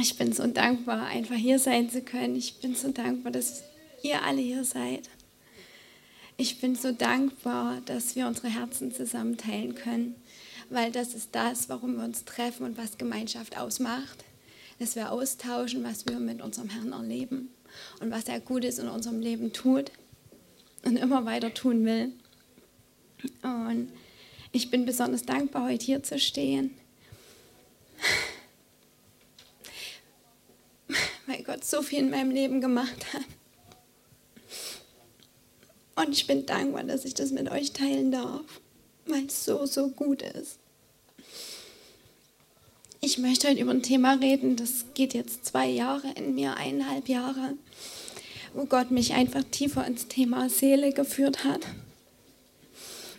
Ich bin so dankbar, einfach hier sein zu können. Ich bin so dankbar, dass ihr alle hier seid. Ich bin so dankbar, dass wir unsere Herzen zusammen teilen können, weil das ist das, warum wir uns treffen und was Gemeinschaft ausmacht. Dass wir austauschen, was wir mit unserem Herrn erleben und was er Gutes in unserem Leben tut und immer weiter tun will. Und ich bin besonders dankbar, heute hier zu stehen weil Gott so viel in meinem Leben gemacht hat. Und ich bin dankbar, dass ich das mit euch teilen darf, weil es so, so gut ist. Ich möchte heute über ein Thema reden, das geht jetzt zwei Jahre in mir, eineinhalb Jahre, wo Gott mich einfach tiefer ins Thema Seele geführt hat.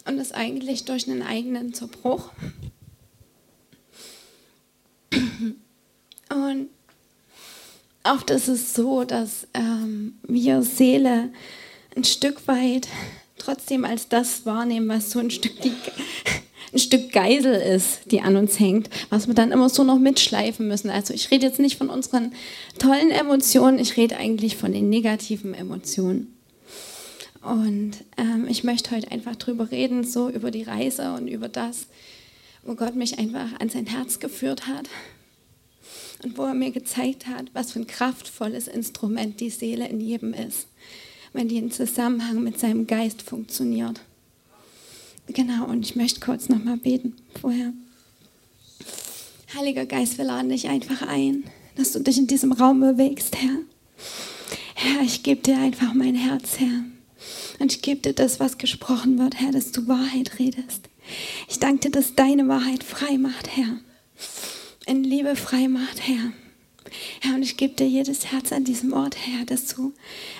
Und das eigentlich durch einen eigenen Zerbruch. Und oft ist es so, dass ähm, wir Seele ein Stück weit trotzdem als das wahrnehmen, was so ein Stück, die, ein Stück Geisel ist, die an uns hängt, was wir dann immer so noch mitschleifen müssen. Also ich rede jetzt nicht von unseren tollen Emotionen, ich rede eigentlich von den negativen Emotionen. Und ähm, ich möchte heute einfach drüber reden, so über die Reise und über das, wo Gott mich einfach an sein Herz geführt hat und wo er mir gezeigt hat, was für ein kraftvolles Instrument die Seele in jedem ist, wenn die in Zusammenhang mit seinem Geist funktioniert. Genau, und ich möchte kurz nochmal beten vorher. Heiliger Geist, wir laden dich einfach ein, dass du dich in diesem Raum bewegst, Herr. Herr, ich gebe dir einfach mein Herz, Herr. Und ich gebe dir das, was gesprochen wird, Herr, dass du Wahrheit redest. Ich danke dir, dass deine Wahrheit frei macht, Herr in Liebe frei macht, Herr. Herr, und ich gebe dir jedes Herz an diesem Ort, Herr, dass du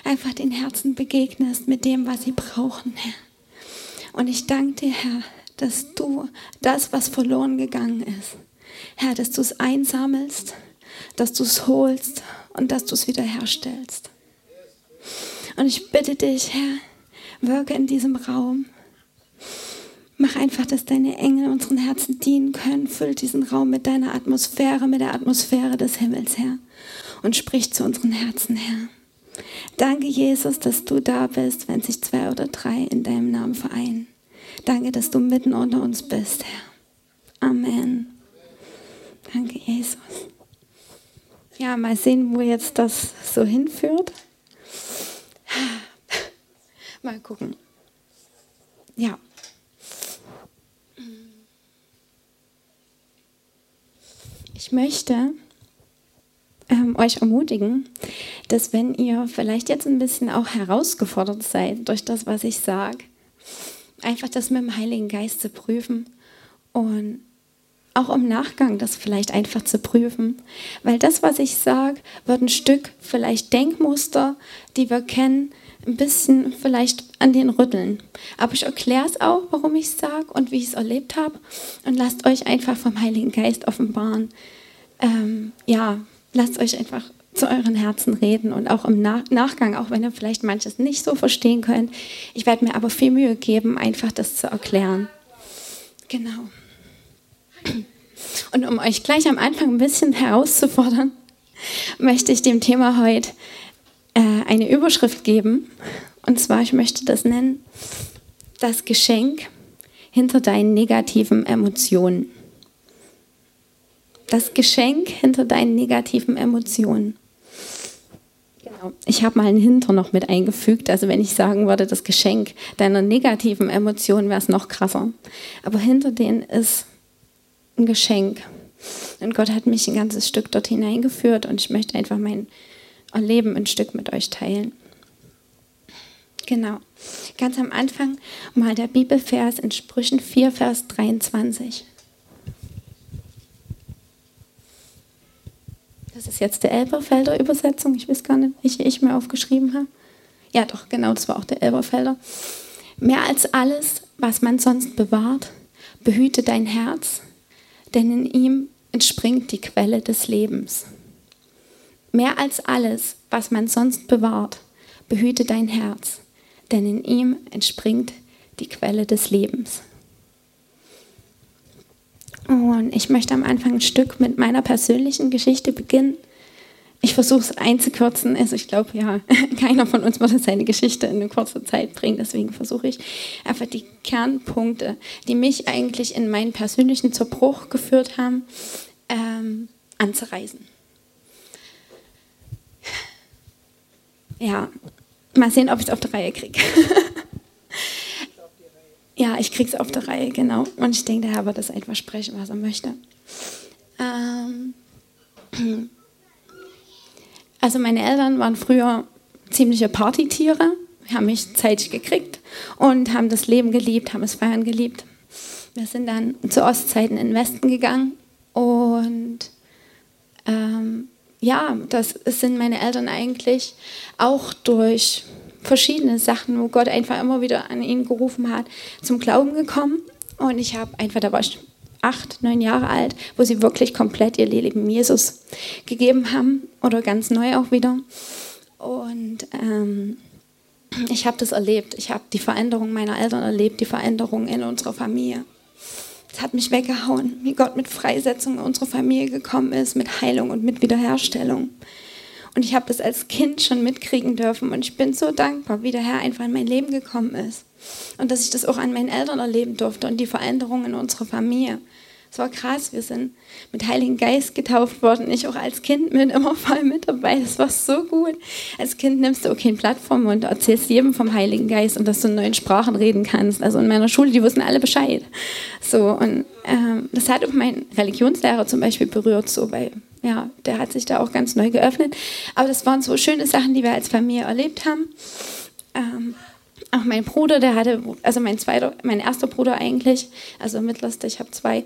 einfach den Herzen begegnest mit dem, was sie brauchen, Herr. Und ich danke dir, Herr, dass du das, was verloren gegangen ist, Herr, dass du es einsammelst, dass du es holst und dass du es wiederherstellst. Und ich bitte dich, Herr, wirke in diesem Raum. Mach einfach, dass deine Engel unseren Herzen dienen können. Füll diesen Raum mit deiner Atmosphäre, mit der Atmosphäre des Himmels, Herr. Und sprich zu unseren Herzen, Herr. Danke, Jesus, dass du da bist, wenn sich zwei oder drei in deinem Namen vereinen. Danke, dass du mitten unter uns bist, Herr. Amen. Danke, Jesus. Ja, mal sehen, wo jetzt das so hinführt. Mal gucken. Ja. Ich möchte ähm, euch ermutigen, dass wenn ihr vielleicht jetzt ein bisschen auch herausgefordert seid durch das, was ich sage, einfach das mit dem Heiligen Geist zu prüfen und auch im Nachgang das vielleicht einfach zu prüfen. Weil das, was ich sage, wird ein Stück vielleicht Denkmuster, die wir kennen, ein bisschen vielleicht an den rütteln. Aber ich erkläre es auch, warum ich es sage und wie ich es erlebt habe. Und lasst euch einfach vom Heiligen Geist offenbaren. Ähm, ja, lasst euch einfach zu euren Herzen reden und auch im Nach Nachgang, auch wenn ihr vielleicht manches nicht so verstehen könnt. Ich werde mir aber viel Mühe geben, einfach das zu erklären. Genau. Und um euch gleich am Anfang ein bisschen herauszufordern, möchte ich dem Thema heute eine Überschrift geben. Und zwar, ich möchte das nennen, das Geschenk hinter deinen negativen Emotionen. Das Geschenk hinter deinen negativen Emotionen. Genau. Ich habe mal einen Hinter noch mit eingefügt. Also wenn ich sagen würde, das Geschenk deiner negativen Emotionen wäre es noch krasser. Aber hinter denen ist ein Geschenk. Und Gott hat mich ein ganzes Stück dort hineingeführt und ich möchte einfach mein Erleben ein Stück mit euch teilen. Genau. Ganz am Anfang mal der Bibelvers in Sprüchen 4, Vers 23. Das ist jetzt der Elberfelder Übersetzung. Ich weiß gar nicht, welche ich mir aufgeschrieben habe. Ja, doch, genau, das war auch der Elberfelder. Mehr als alles, was man sonst bewahrt, behüte dein Herz, denn in ihm entspringt die Quelle des Lebens. Mehr als alles, was man sonst bewahrt, behüte dein Herz, denn in ihm entspringt die Quelle des Lebens. Und ich möchte am Anfang ein Stück mit meiner persönlichen Geschichte beginnen. Ich versuche es einzukürzen. Also ich glaube, ja, keiner von uns würde seine Geschichte in eine kurze Zeit bringen. Deswegen versuche ich einfach die Kernpunkte, die mich eigentlich in meinen persönlichen Zerbruch geführt haben, ähm, anzureißen. Ja, mal sehen, ob ich es auf die Reihe kriege. ja, ich kriege es auf die Reihe, genau. Und ich denke, der Herr wird das einfach sprechen, was er möchte. Ähm also meine Eltern waren früher ziemliche Partytiere, haben mich zeitig gekriegt und haben das Leben geliebt, haben es feiern geliebt. Wir sind dann zu Ostzeiten in den Westen gegangen und ähm, ja, das sind meine Eltern eigentlich auch durch verschiedene Sachen, wo Gott einfach immer wieder an ihn gerufen hat, zum Glauben gekommen. Und ich habe einfach, da war ich acht, neun Jahre alt, wo sie wirklich komplett ihr Leben Jesus gegeben haben oder ganz neu auch wieder. Und ähm, ich habe das erlebt. Ich habe die Veränderung meiner Eltern erlebt, die Veränderung in unserer Familie. Es hat mich weggehauen, wie Gott mit Freisetzung in unsere Familie gekommen ist, mit Heilung und mit Wiederherstellung. Und ich habe das als Kind schon mitkriegen dürfen und ich bin so dankbar, wie der Herr einfach in mein Leben gekommen ist. Und dass ich das auch an meinen Eltern erleben durfte und die Veränderung in unserer Familie. Es war krass, wir sind mit Heiligen Geist getauft worden. Ich auch als Kind mit immer voll mit dabei. Das war so gut. Als Kind nimmst du okay eine Plattform und erzählst jedem vom Heiligen Geist und dass du in neuen Sprachen reden kannst. Also in meiner Schule, die wussten alle Bescheid. So und ähm, das hat auch mein Religionslehrer zum Beispiel berührt, so weil ja, der hat sich da auch ganz neu geöffnet. Aber das waren so schöne Sachen, die wir als Familie erlebt haben. Ähm, auch mein Bruder, der hatte, also mein zweiter, mein erster Bruder eigentlich, also mittlerste, ich habe zwei,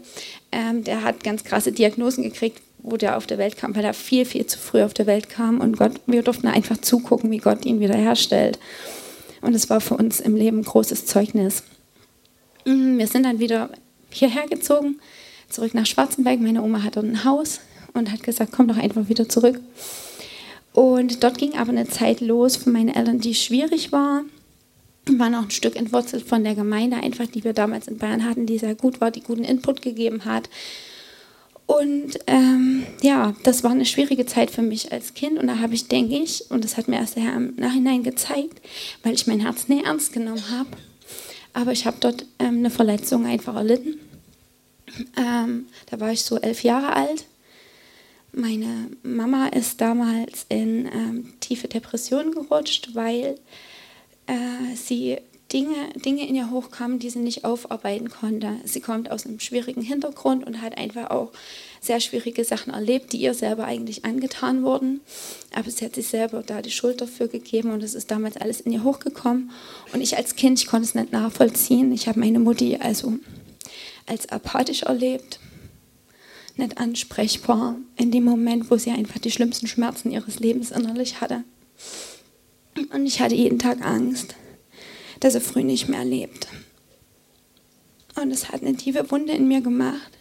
ähm, der hat ganz krasse Diagnosen gekriegt, wo der auf der Welt kam, weil er viel, viel zu früh auf der Welt kam und Gott, wir durften einfach zugucken, wie Gott ihn wiederherstellt. Und es war für uns im Leben ein großes Zeugnis. Mm, wir sind dann wieder hierher gezogen, zurück nach Schwarzenberg. Meine Oma hat dort ein Haus und hat gesagt, komm doch einfach wieder zurück. Und dort ging aber eine Zeit los für meine Eltern, die schwierig war war noch ein Stück entwurzelt von der Gemeinde, einfach die wir damals in Bayern hatten, die sehr gut war, die guten Input gegeben hat. Und ähm, ja, das war eine schwierige Zeit für mich als Kind. Und da habe ich, denke ich, und das hat mir erst der Herr im Nachhinein gezeigt, weil ich mein Herz nie ernst genommen habe. Aber ich habe dort ähm, eine Verletzung einfach erlitten. Ähm, da war ich so elf Jahre alt. Meine Mama ist damals in ähm, tiefe Depressionen gerutscht, weil äh, sie Dinge, Dinge in ihr hochkamen, die sie nicht aufarbeiten konnte. Sie kommt aus einem schwierigen Hintergrund und hat einfach auch sehr schwierige Sachen erlebt, die ihr selber eigentlich angetan wurden. Aber sie hat sich selber da die Schuld dafür gegeben und es ist damals alles in ihr hochgekommen. Und ich als Kind, ich konnte es nicht nachvollziehen. Ich habe meine Mutti also als apathisch erlebt, nicht ansprechbar in dem Moment, wo sie einfach die schlimmsten Schmerzen ihres Lebens innerlich hatte. Und ich hatte jeden Tag Angst, dass er früh nicht mehr lebt. Und es hat eine tiefe Wunde in mir gemacht.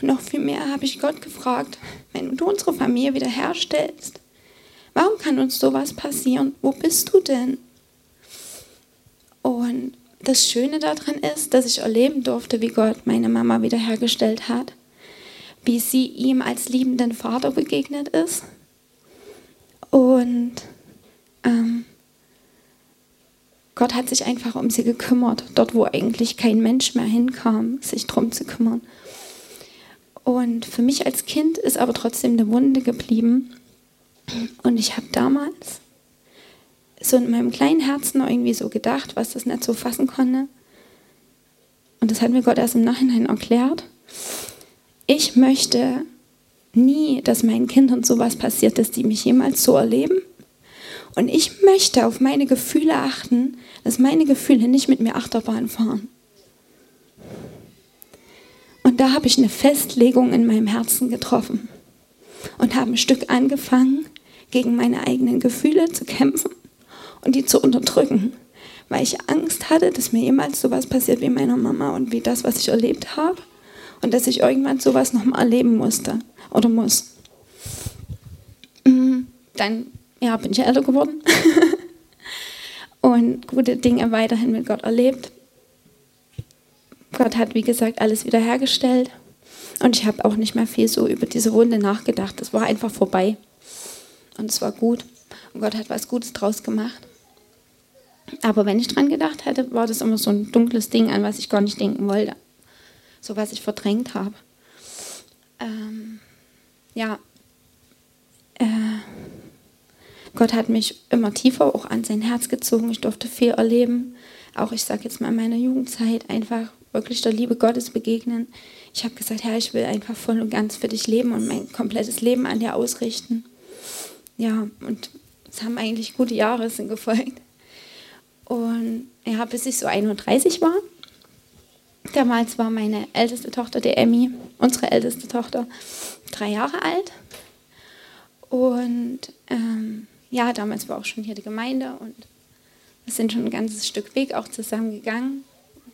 Und noch viel mehr habe ich Gott gefragt, wenn du unsere Familie wiederherstellst, warum kann uns sowas passieren? Wo bist du denn? Und das Schöne daran ist, dass ich erleben durfte, wie Gott meine Mama wiederhergestellt hat, wie sie ihm als liebenden Vater begegnet ist und ähm, Gott hat sich einfach um sie gekümmert, dort wo eigentlich kein Mensch mehr hinkam, sich drum zu kümmern. Und für mich als Kind ist aber trotzdem eine Wunde geblieben. Und ich habe damals so in meinem kleinen Herzen irgendwie so gedacht, was das nicht so fassen konnte. Und das hat mir Gott erst im Nachhinein erklärt. Ich möchte nie, dass meinen Kindern sowas passiert, dass die mich jemals so erleben. Und ich möchte auf meine Gefühle achten, dass meine Gefühle nicht mit mir Achterbahn fahren. Und da habe ich eine Festlegung in meinem Herzen getroffen und habe ein Stück angefangen, gegen meine eigenen Gefühle zu kämpfen und die zu unterdrücken, weil ich Angst hatte, dass mir jemals sowas passiert wie meiner Mama und wie das, was ich erlebt habe und dass ich irgendwann sowas nochmal erleben musste oder muss. Mm, dann ja, bin ich älter geworden und gute Dinge weiterhin mit Gott erlebt. Gott hat, wie gesagt, alles wiederhergestellt. Und ich habe auch nicht mehr viel so über diese Wunde nachgedacht. Das war einfach vorbei. Und es war gut. Und Gott hat was Gutes draus gemacht. Aber wenn ich dran gedacht hätte, war das immer so ein dunkles Ding, an was ich gar nicht denken wollte. So was ich verdrängt habe. Ähm, ja. Äh, Gott hat mich immer tiefer auch an sein Herz gezogen. Ich durfte viel erleben. Auch ich sage jetzt mal in meiner Jugendzeit einfach wirklich der Liebe Gottes begegnen. Ich habe gesagt, Herr, ich will einfach voll und ganz für dich leben und mein komplettes Leben an dir ausrichten. Ja, und es haben eigentlich gute Jahre sind gefolgt. Und ja, bis ich so 31 war. Damals war meine älteste Tochter, die Emmy, unsere älteste Tochter, drei Jahre alt. Und ähm, ja, damals war auch schon hier die Gemeinde und wir sind schon ein ganzes Stück Weg auch zusammen gegangen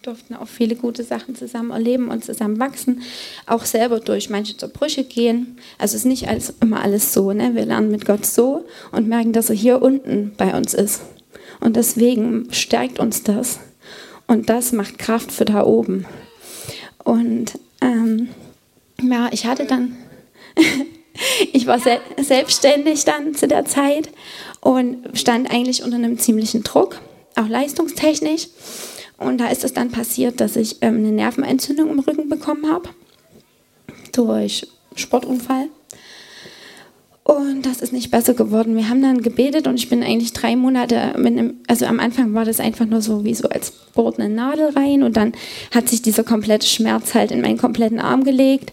durften auch viele gute Sachen zusammen erleben und zusammen wachsen, auch selber durch manche Zerbrüche gehen. Also es ist nicht alles, immer alles so. Ne? Wir lernen mit Gott so und merken, dass er hier unten bei uns ist. Und deswegen stärkt uns das. Und das macht Kraft für da oben. Und ähm, ja, ich hatte dann, ich war se selbstständig dann zu der Zeit und stand eigentlich unter einem ziemlichen Druck, auch leistungstechnisch. Und da ist es dann passiert, dass ich ähm, eine Nervenentzündung im Rücken bekommen habe durch Sportunfall. Und das ist nicht besser geworden. Wir haben dann gebetet und ich bin eigentlich drei Monate, einem, also am Anfang war das einfach nur so wie so als bohrt eine Nadel rein und dann hat sich dieser komplette Schmerz halt in meinen kompletten Arm gelegt.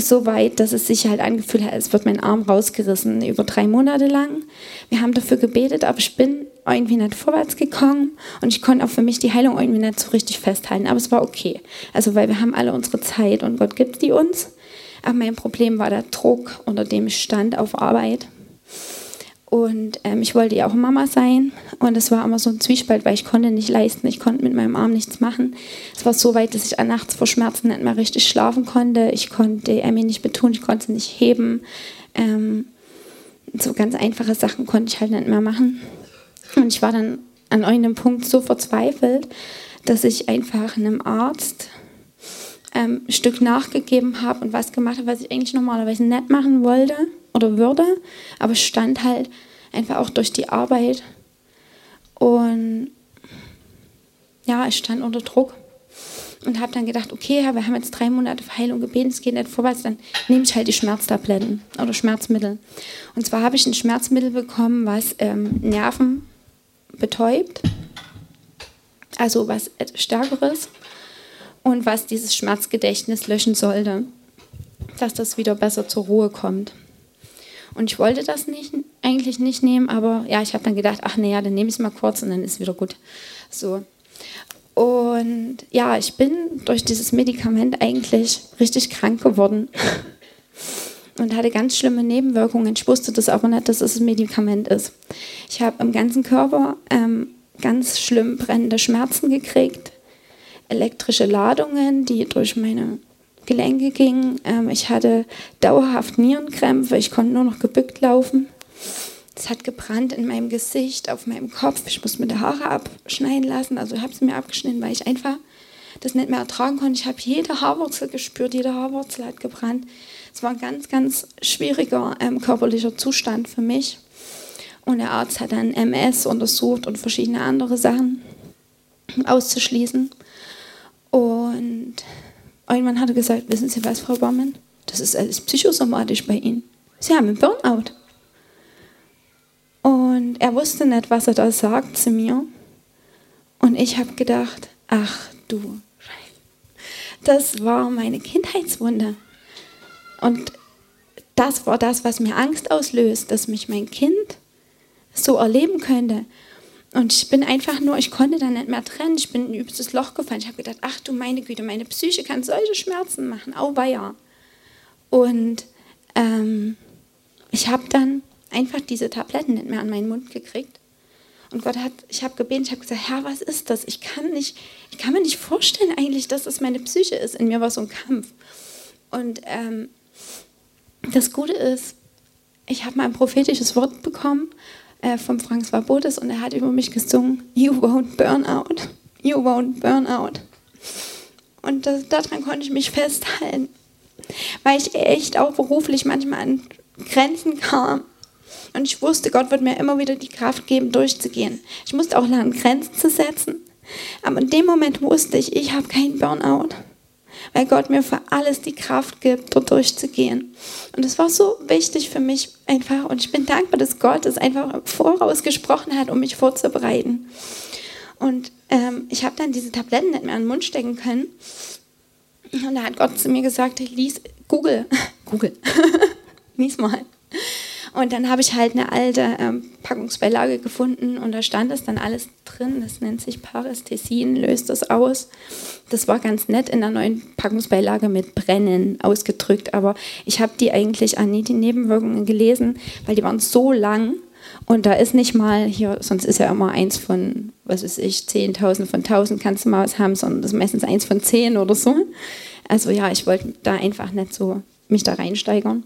So weit, dass es sich halt angefühlt hat, es wird mein Arm rausgerissen, über drei Monate lang. Wir haben dafür gebetet, aber ich bin irgendwie nicht vorwärts gekommen und ich konnte auch für mich die Heilung irgendwie nicht so richtig festhalten. Aber es war okay. Also, weil wir haben alle unsere Zeit und Gott gibt die uns. Aber mein Problem war der Druck, unter dem ich stand auf Arbeit. Und ähm, ich wollte ja auch Mama sein. Und es war immer so ein Zwiespalt, weil ich konnte nicht leisten. Ich konnte mit meinem Arm nichts machen. Es war so weit, dass ich nachts vor Schmerzen nicht mehr richtig schlafen konnte. Ich konnte Emmy nicht betun, ich konnte sie nicht heben. Ähm, so ganz einfache Sachen konnte ich halt nicht mehr machen. Und ich war dann an einem Punkt so verzweifelt, dass ich einfach einem Arzt ähm, ein Stück nachgegeben habe und was gemacht habe, was ich eigentlich normalerweise nicht machen wollte oder würde. Aber es stand halt einfach auch durch die Arbeit. Und ja, ich stand unter Druck und habe dann gedacht, okay, wir haben jetzt drei Monate für Heilung gebeten, es geht nicht vorwärts, dann nehme ich halt die Schmerztabletten oder Schmerzmittel. Und zwar habe ich ein Schmerzmittel bekommen, was ähm, Nerven betäubt, also was Stärkeres und was dieses Schmerzgedächtnis löschen sollte, dass das wieder besser zur Ruhe kommt. Und ich wollte das nicht, eigentlich nicht nehmen, aber ja, ich habe dann gedacht, ach naja, dann nehme ich es mal kurz und dann ist wieder gut. So. Und ja, ich bin durch dieses Medikament eigentlich richtig krank geworden und hatte ganz schlimme Nebenwirkungen. Ich wusste das aber nicht, dass es ein Medikament ist. Ich habe im ganzen Körper ähm, ganz schlimm brennende Schmerzen gekriegt, elektrische Ladungen, die durch meine Gelenke gingen. Ähm, ich hatte dauerhaft Nierenkrämpfe, ich konnte nur noch gebückt laufen. Es hat gebrannt in meinem Gesicht, auf meinem Kopf. Ich musste mir die Haare abschneiden lassen. Also ich habe sie mir abgeschnitten, weil ich einfach das nicht mehr ertragen konnte. Ich habe jede Haarwurzel gespürt, jede Haarwurzel hat gebrannt. Es war ein ganz, ganz schwieriger ähm, körperlicher Zustand für mich. Und der Arzt hat dann MS untersucht und verschiedene andere Sachen auszuschließen. Und irgendwann hat er gesagt, wissen Sie was, Frau Baumann? Das ist alles psychosomatisch bei Ihnen. Sie haben einen Burnout. Und er wusste nicht, was er da sagt zu mir. Und ich habe gedacht, ach du, das war meine Kindheitswunde. Und das war das, was mir Angst auslöst, dass mich mein Kind so erleben könnte. Und ich bin einfach nur, ich konnte da nicht mehr trennen. Ich bin in ein übelstes Loch gefallen. Ich habe gedacht, ach du meine Güte, meine Psyche kann solche Schmerzen machen. Auweia. Und ähm, ich habe dann einfach diese Tabletten nicht mehr an meinen Mund gekriegt. Und Gott hat, ich habe gebeten, ich habe gesagt, Herr, was ist das? Ich kann, nicht, ich kann mir nicht vorstellen eigentlich, dass das meine Psyche ist. In mir war so ein Kampf. Und ähm, das Gute ist, ich habe mal ein prophetisches Wort bekommen äh, von Frank Swabotis und er hat über mich gesungen, You won't burn out, you won't burn out. Und das, daran konnte ich mich festhalten. weil ich echt auch beruflich manchmal an Grenzen kam. Und ich wusste, Gott wird mir immer wieder die Kraft geben, durchzugehen. Ich musste auch lernen, Grenzen zu setzen. Aber in dem Moment wusste ich, ich habe keinen Burnout, weil Gott mir für alles die Kraft gibt, dort durchzugehen. Und es war so wichtig für mich einfach. Und ich bin dankbar, dass Gott es einfach vorausgesprochen hat, um mich vorzubereiten. Und ähm, ich habe dann diese Tabletten nicht mehr an den Mund stecken können. Und da hat Gott zu mir gesagt, lies, Google, Google, lies mal. Und dann habe ich halt eine alte ähm, Packungsbeilage gefunden und da stand es dann alles drin. Das nennt sich Parästhesin, löst das aus. Das war ganz nett in der neuen Packungsbeilage mit Brennen ausgedrückt, aber ich habe die eigentlich an die Nebenwirkungen gelesen, weil die waren so lang und da ist nicht mal hier, sonst ist ja immer eins von, was weiß ich, 10.000 von 1.000 kannst du mal was haben, sondern das ist meistens eins von 10 oder so. Also ja, ich wollte da einfach nicht so mich da reinsteigern.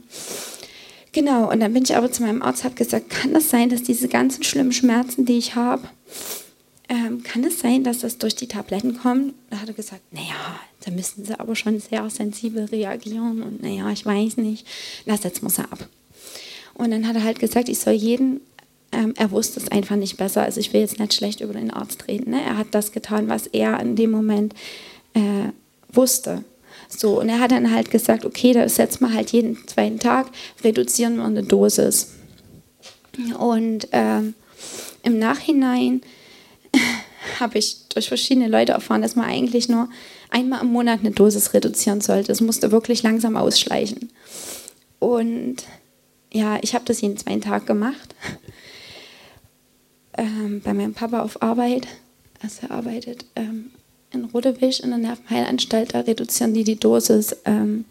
Genau, und dann bin ich aber zu meinem Arzt, habe gesagt, kann das sein, dass diese ganzen schlimmen Schmerzen, die ich habe, ähm, kann es sein, dass das durch die Tabletten kommt? Da hat er gesagt, naja, da müssen sie aber schon sehr sensibel reagieren und naja, ich weiß nicht, na, setzen wir sie ab. Und dann hat er halt gesagt, ich soll jeden, ähm, er wusste es einfach nicht besser, also ich will jetzt nicht schlecht über den Arzt reden, ne? er hat das getan, was er in dem Moment äh, wusste. So, und er hat dann halt gesagt, okay, da setzt man halt jeden zweiten Tag, reduzieren wir eine Dosis. Und ähm, im Nachhinein habe ich durch verschiedene Leute erfahren, dass man eigentlich nur einmal im Monat eine Dosis reduzieren sollte. Das musste wirklich langsam ausschleichen. Und ja, ich habe das jeden zweiten Tag gemacht. Ähm, bei meinem Papa auf Arbeit. Also er arbeitet ähm, in Rodewisch in der Nervenheilanstalt, da reduzieren die die Dosis ähm,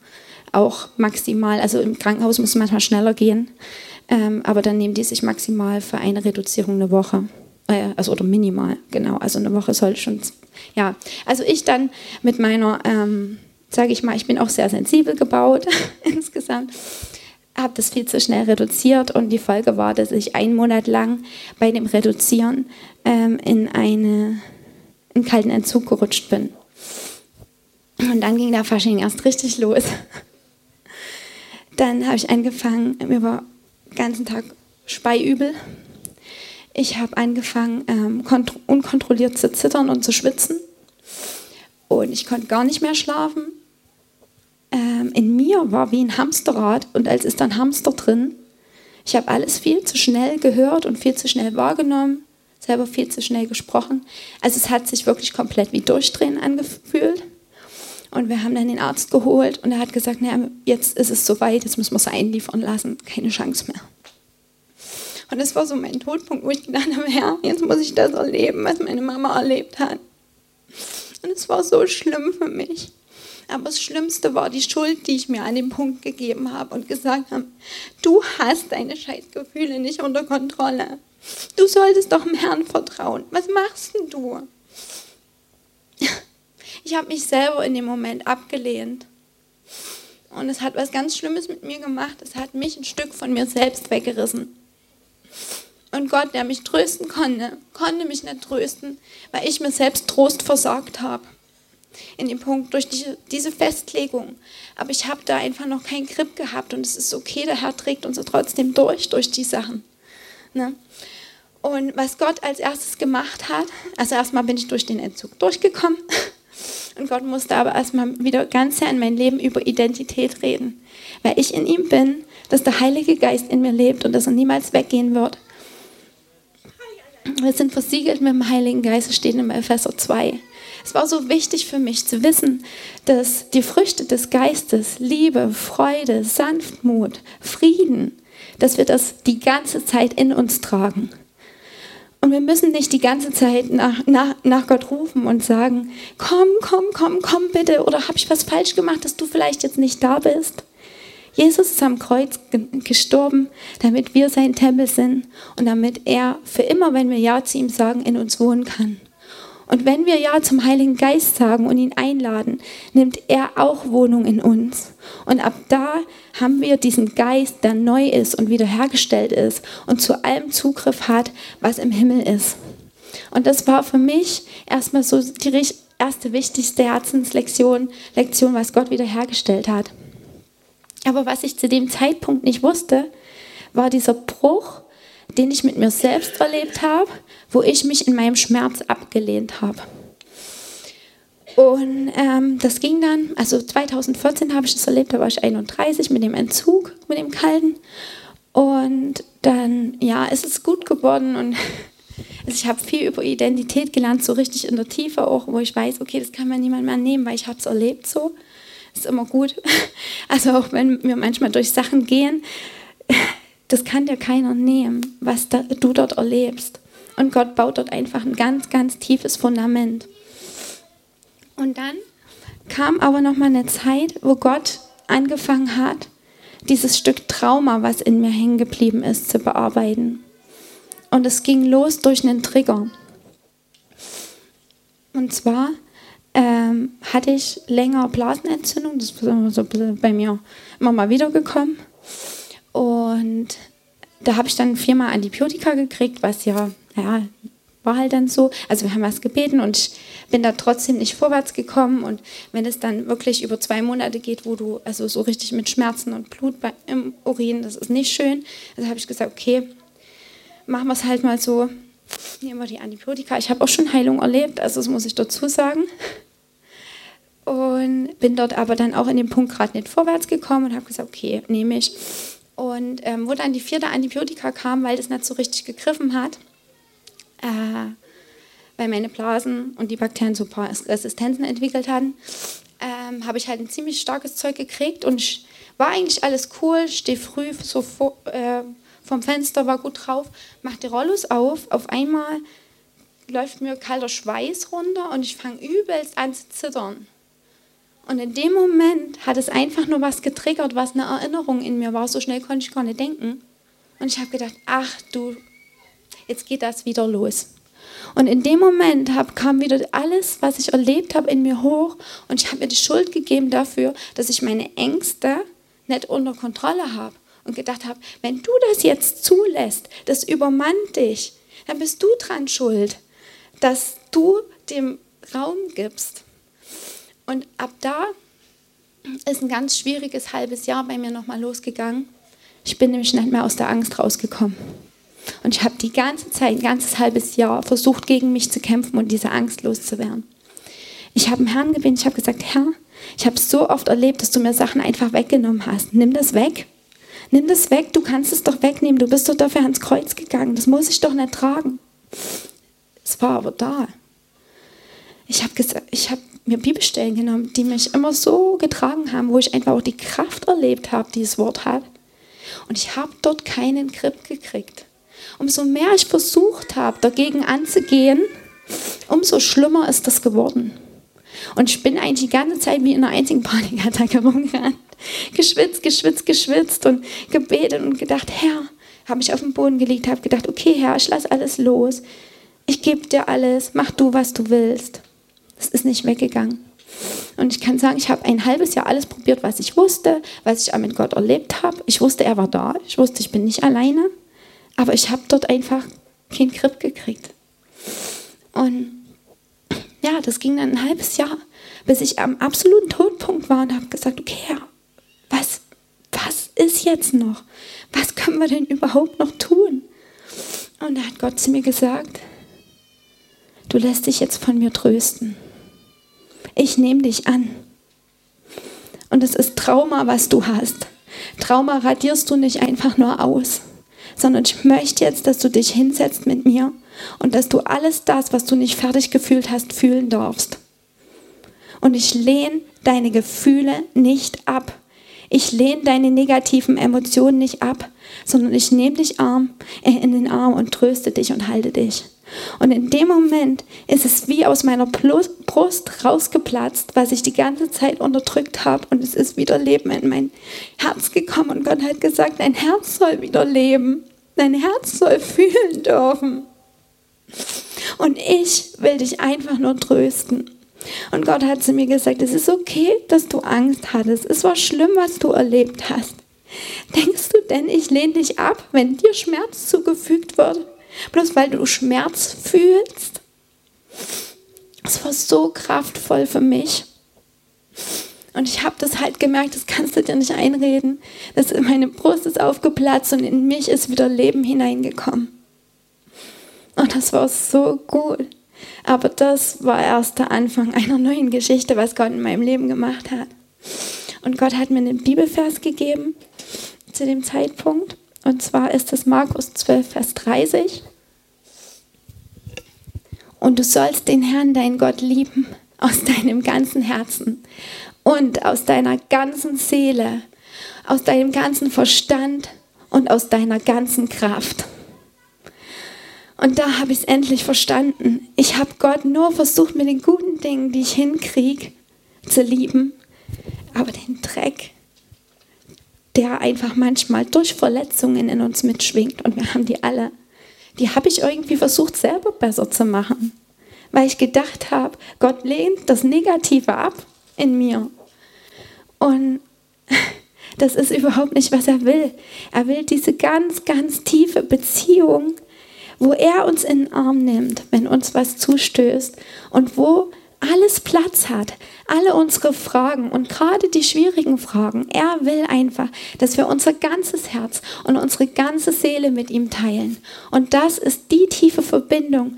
auch maximal. Also im Krankenhaus muss es manchmal schneller gehen, ähm, aber dann nehmen die sich maximal für eine Reduzierung eine Woche. Äh, also oder minimal, genau. Also eine Woche sollte schon. Ja, also ich dann mit meiner, ähm, sage ich mal, ich bin auch sehr sensibel gebaut insgesamt habe das viel zu schnell reduziert und die Folge war, dass ich einen Monat lang bei dem Reduzieren ähm, in eine in kalten Entzug gerutscht bin. Und dann ging der Fasching erst richtig los. Dann habe ich angefangen, über den ganzen Tag Speiübel. Ich habe angefangen, ähm, unkontrolliert zu zittern und zu schwitzen. Und ich konnte gar nicht mehr schlafen. Ähm, in mir war wie ein Hamsterrad und als ist dann Hamster drin. Ich habe alles viel zu schnell gehört und viel zu schnell wahrgenommen selber viel zu schnell gesprochen. Also es hat sich wirklich komplett wie Durchdrehen angefühlt. Und wir haben dann den Arzt geholt und er hat gesagt, naja, jetzt ist es soweit, jetzt müssen wir es einliefern lassen, keine Chance mehr. Und das war so mein Todpunkt, wo ich gedacht habe, ja, jetzt muss ich das erleben, was meine Mama erlebt hat. Und es war so schlimm für mich. Aber das Schlimmste war die Schuld, die ich mir an dem Punkt gegeben habe und gesagt habe, du hast deine Scheißgefühle nicht unter Kontrolle. Du solltest doch dem Herrn vertrauen. Was machst denn du? Ich habe mich selber in dem Moment abgelehnt. Und es hat was ganz Schlimmes mit mir gemacht. Es hat mich ein Stück von mir selbst weggerissen. Und Gott, der mich trösten konnte, konnte mich nicht trösten, weil ich mir selbst Trost versagt habe. In dem Punkt durch die, diese Festlegung. Aber ich habe da einfach noch keinen Grip gehabt und es ist okay, der Herr trägt uns trotzdem durch, durch die Sachen. Ne? Und was Gott als erstes gemacht hat, also erstmal bin ich durch den Entzug durchgekommen und Gott musste aber erstmal wieder ganz sehr in mein Leben über Identität reden, weil ich in ihm bin, dass der Heilige Geist in mir lebt und dass er niemals weggehen wird. Wir sind versiegelt mit dem Heiligen Geist, steht im Epheser 2. Es war so wichtig für mich zu wissen, dass die Früchte des Geistes, Liebe, Freude, Sanftmut, Frieden, dass wir das die ganze Zeit in uns tragen. Und wir müssen nicht die ganze Zeit nach, nach, nach Gott rufen und sagen, komm, komm, komm, komm bitte, oder habe ich was falsch gemacht, dass du vielleicht jetzt nicht da bist. Jesus ist am Kreuz gestorben, damit wir sein Tempel sind und damit er für immer, wenn wir Ja zu ihm sagen, in uns wohnen kann. Und wenn wir Ja zum Heiligen Geist sagen und ihn einladen, nimmt er auch Wohnung in uns. Und ab da haben wir diesen Geist, der neu ist und wiederhergestellt ist und zu allem Zugriff hat, was im Himmel ist. Und das war für mich erstmal so die erste wichtigste Herzenslektion, Lektion, was Gott wiederhergestellt hat. Aber was ich zu dem Zeitpunkt nicht wusste, war dieser Bruch, den ich mit mir selbst erlebt habe, wo ich mich in meinem Schmerz abgelehnt habe. Und ähm, das ging dann, also 2014 habe ich das erlebt, da war ich 31 mit dem Entzug, mit dem Kalten. Und dann, ja, ist es gut geworden und also ich habe viel über Identität gelernt, so richtig in der Tiefe auch, wo ich weiß, okay, das kann mir niemand mehr nehmen, weil ich habe es erlebt so. Ist immer gut. Also auch wenn wir manchmal durch Sachen gehen, das kann dir keiner nehmen, was da, du dort erlebst. Und Gott baut dort einfach ein ganz, ganz tiefes Fundament. Und dann kam aber noch mal eine Zeit, wo Gott angefangen hat, dieses Stück Trauma, was in mir hängen geblieben ist, zu bearbeiten. Und es ging los durch einen Trigger. Und zwar ähm, hatte ich länger Blasenentzündung, das ist so bei mir immer mal wieder gekommen. Und da habe ich dann viermal Antibiotika gekriegt, was ja, ja, war halt dann so. Also wir haben was gebeten und ich bin da trotzdem nicht vorwärts gekommen. Und wenn es dann wirklich über zwei Monate geht, wo du also so richtig mit Schmerzen und Blut im Urin, das ist nicht schön. Also habe ich gesagt, okay, machen wir es halt mal so. Nehmen wir die Antibiotika. Ich habe auch schon Heilung erlebt, also das muss ich dazu sagen. Und bin dort aber dann auch in dem Punkt gerade nicht vorwärts gekommen und habe gesagt, okay, nehme ich. Und ähm, wo dann die vierte Antibiotika kam, weil das nicht so richtig gegriffen hat, äh, weil meine Blasen und die Bakterien paar Resistenzen entwickelt hatten, ähm, habe ich halt ein ziemlich starkes Zeug gekriegt und ich, war eigentlich alles cool, stehe früh so vor, äh, vom Fenster, war gut drauf, mache die Rollos auf, auf einmal läuft mir kalter Schweiß runter und ich fange übelst an zu zittern. Und in dem Moment hat es einfach nur was getriggert, was eine Erinnerung in mir war. So schnell konnte ich gar nicht denken. Und ich habe gedacht, ach du, jetzt geht das wieder los. Und in dem Moment hab, kam wieder alles, was ich erlebt habe, in mir hoch. Und ich habe mir die Schuld gegeben dafür, dass ich meine Ängste nicht unter Kontrolle habe. Und gedacht habe, wenn du das jetzt zulässt, das übermannt dich, dann bist du dran schuld, dass du dem Raum gibst. Und ab da ist ein ganz schwieriges halbes Jahr bei mir nochmal losgegangen. Ich bin nämlich nicht mehr aus der Angst rausgekommen. Und ich habe die ganze Zeit, ein ganzes halbes Jahr versucht, gegen mich zu kämpfen und diese Angst loszuwerden. Ich habe einen Herrn gebeten, ich habe gesagt, Herr, ich habe so oft erlebt, dass du mir Sachen einfach weggenommen hast. Nimm das weg. Nimm das weg, du kannst es doch wegnehmen. Du bist doch dafür ans Kreuz gegangen. Das muss ich doch nicht tragen. Es war aber da. Ich habe hab mir Bibelstellen genommen, die mich immer so getragen haben, wo ich einfach auch die Kraft erlebt habe, die das Wort hat. Und ich habe dort keinen Grip gekriegt umso mehr ich versucht habe, dagegen anzugehen, umso schlimmer ist das geworden. Und ich bin eigentlich die ganze Zeit wie in einer einzigen Panikattacke rumgerannt. Geschwitzt, geschwitzt, geschwitzt und gebetet und gedacht, Herr, habe mich auf den Boden gelegt, habe gedacht, okay, Herr, ich lasse alles los. Ich gebe dir alles, mach du, was du willst. Es ist nicht weggegangen. Und ich kann sagen, ich habe ein halbes Jahr alles probiert, was ich wusste, was ich mit Gott erlebt habe. Ich wusste, er war da. Ich wusste, ich bin nicht alleine. Aber ich habe dort einfach keinen Grip gekriegt. Und ja, das ging dann ein halbes Jahr, bis ich am absoluten Todpunkt war und habe gesagt, okay, Herr, was, was ist jetzt noch? Was können wir denn überhaupt noch tun? Und da hat Gott zu mir gesagt, du lässt dich jetzt von mir trösten. Ich nehme dich an. Und es ist Trauma, was du hast. Trauma radierst du nicht einfach nur aus sondern ich möchte jetzt, dass du dich hinsetzt mit mir und dass du alles das, was du nicht fertig gefühlt hast, fühlen darfst. Und ich lehne deine Gefühle nicht ab. Ich lehne deine negativen Emotionen nicht ab, sondern ich nehme dich arm, äh, in den Arm und tröste dich und halte dich. Und in dem Moment ist es wie aus meiner Brust rausgeplatzt, was ich die ganze Zeit unterdrückt habe. Und es ist wieder Leben in mein Herz gekommen. Und Gott hat gesagt, dein Herz soll wieder leben. Dein Herz soll fühlen dürfen. Und ich will dich einfach nur trösten. Und Gott hat zu mir gesagt, es ist okay, dass du Angst hattest. Es war schlimm, was du erlebt hast. Denkst du denn, ich lehne dich ab, wenn dir Schmerz zugefügt wird? bloß weil du Schmerz fühlst. Es war so kraftvoll für mich. Und ich habe das halt gemerkt, das kannst du dir nicht einreden. Das, meine Brust ist aufgeplatzt und in mich ist wieder Leben hineingekommen. Und das war so gut. Aber das war erst der Anfang einer neuen Geschichte, was Gott in meinem Leben gemacht hat. Und Gott hat mir einen Bibelvers gegeben zu dem Zeitpunkt. Und zwar ist es Markus 12, Vers 30. Und du sollst den Herrn, dein Gott, lieben aus deinem ganzen Herzen und aus deiner ganzen Seele, aus deinem ganzen Verstand und aus deiner ganzen Kraft. Und da habe ich es endlich verstanden. Ich habe Gott nur versucht, mit den guten Dingen, die ich hinkriege, zu lieben. Aber den Dreck, der einfach manchmal durch Verletzungen in uns mitschwingt, und wir haben die alle, die habe ich irgendwie versucht, selber besser zu machen. Weil ich gedacht habe, Gott lehnt das Negative ab in mir. Und das ist überhaupt nicht, was er will. Er will diese ganz, ganz tiefe Beziehung wo er uns in den Arm nimmt, wenn uns was zustößt und wo alles Platz hat, alle unsere Fragen und gerade die schwierigen Fragen. Er will einfach, dass wir unser ganzes Herz und unsere ganze Seele mit ihm teilen. Und das ist die tiefe Verbindung,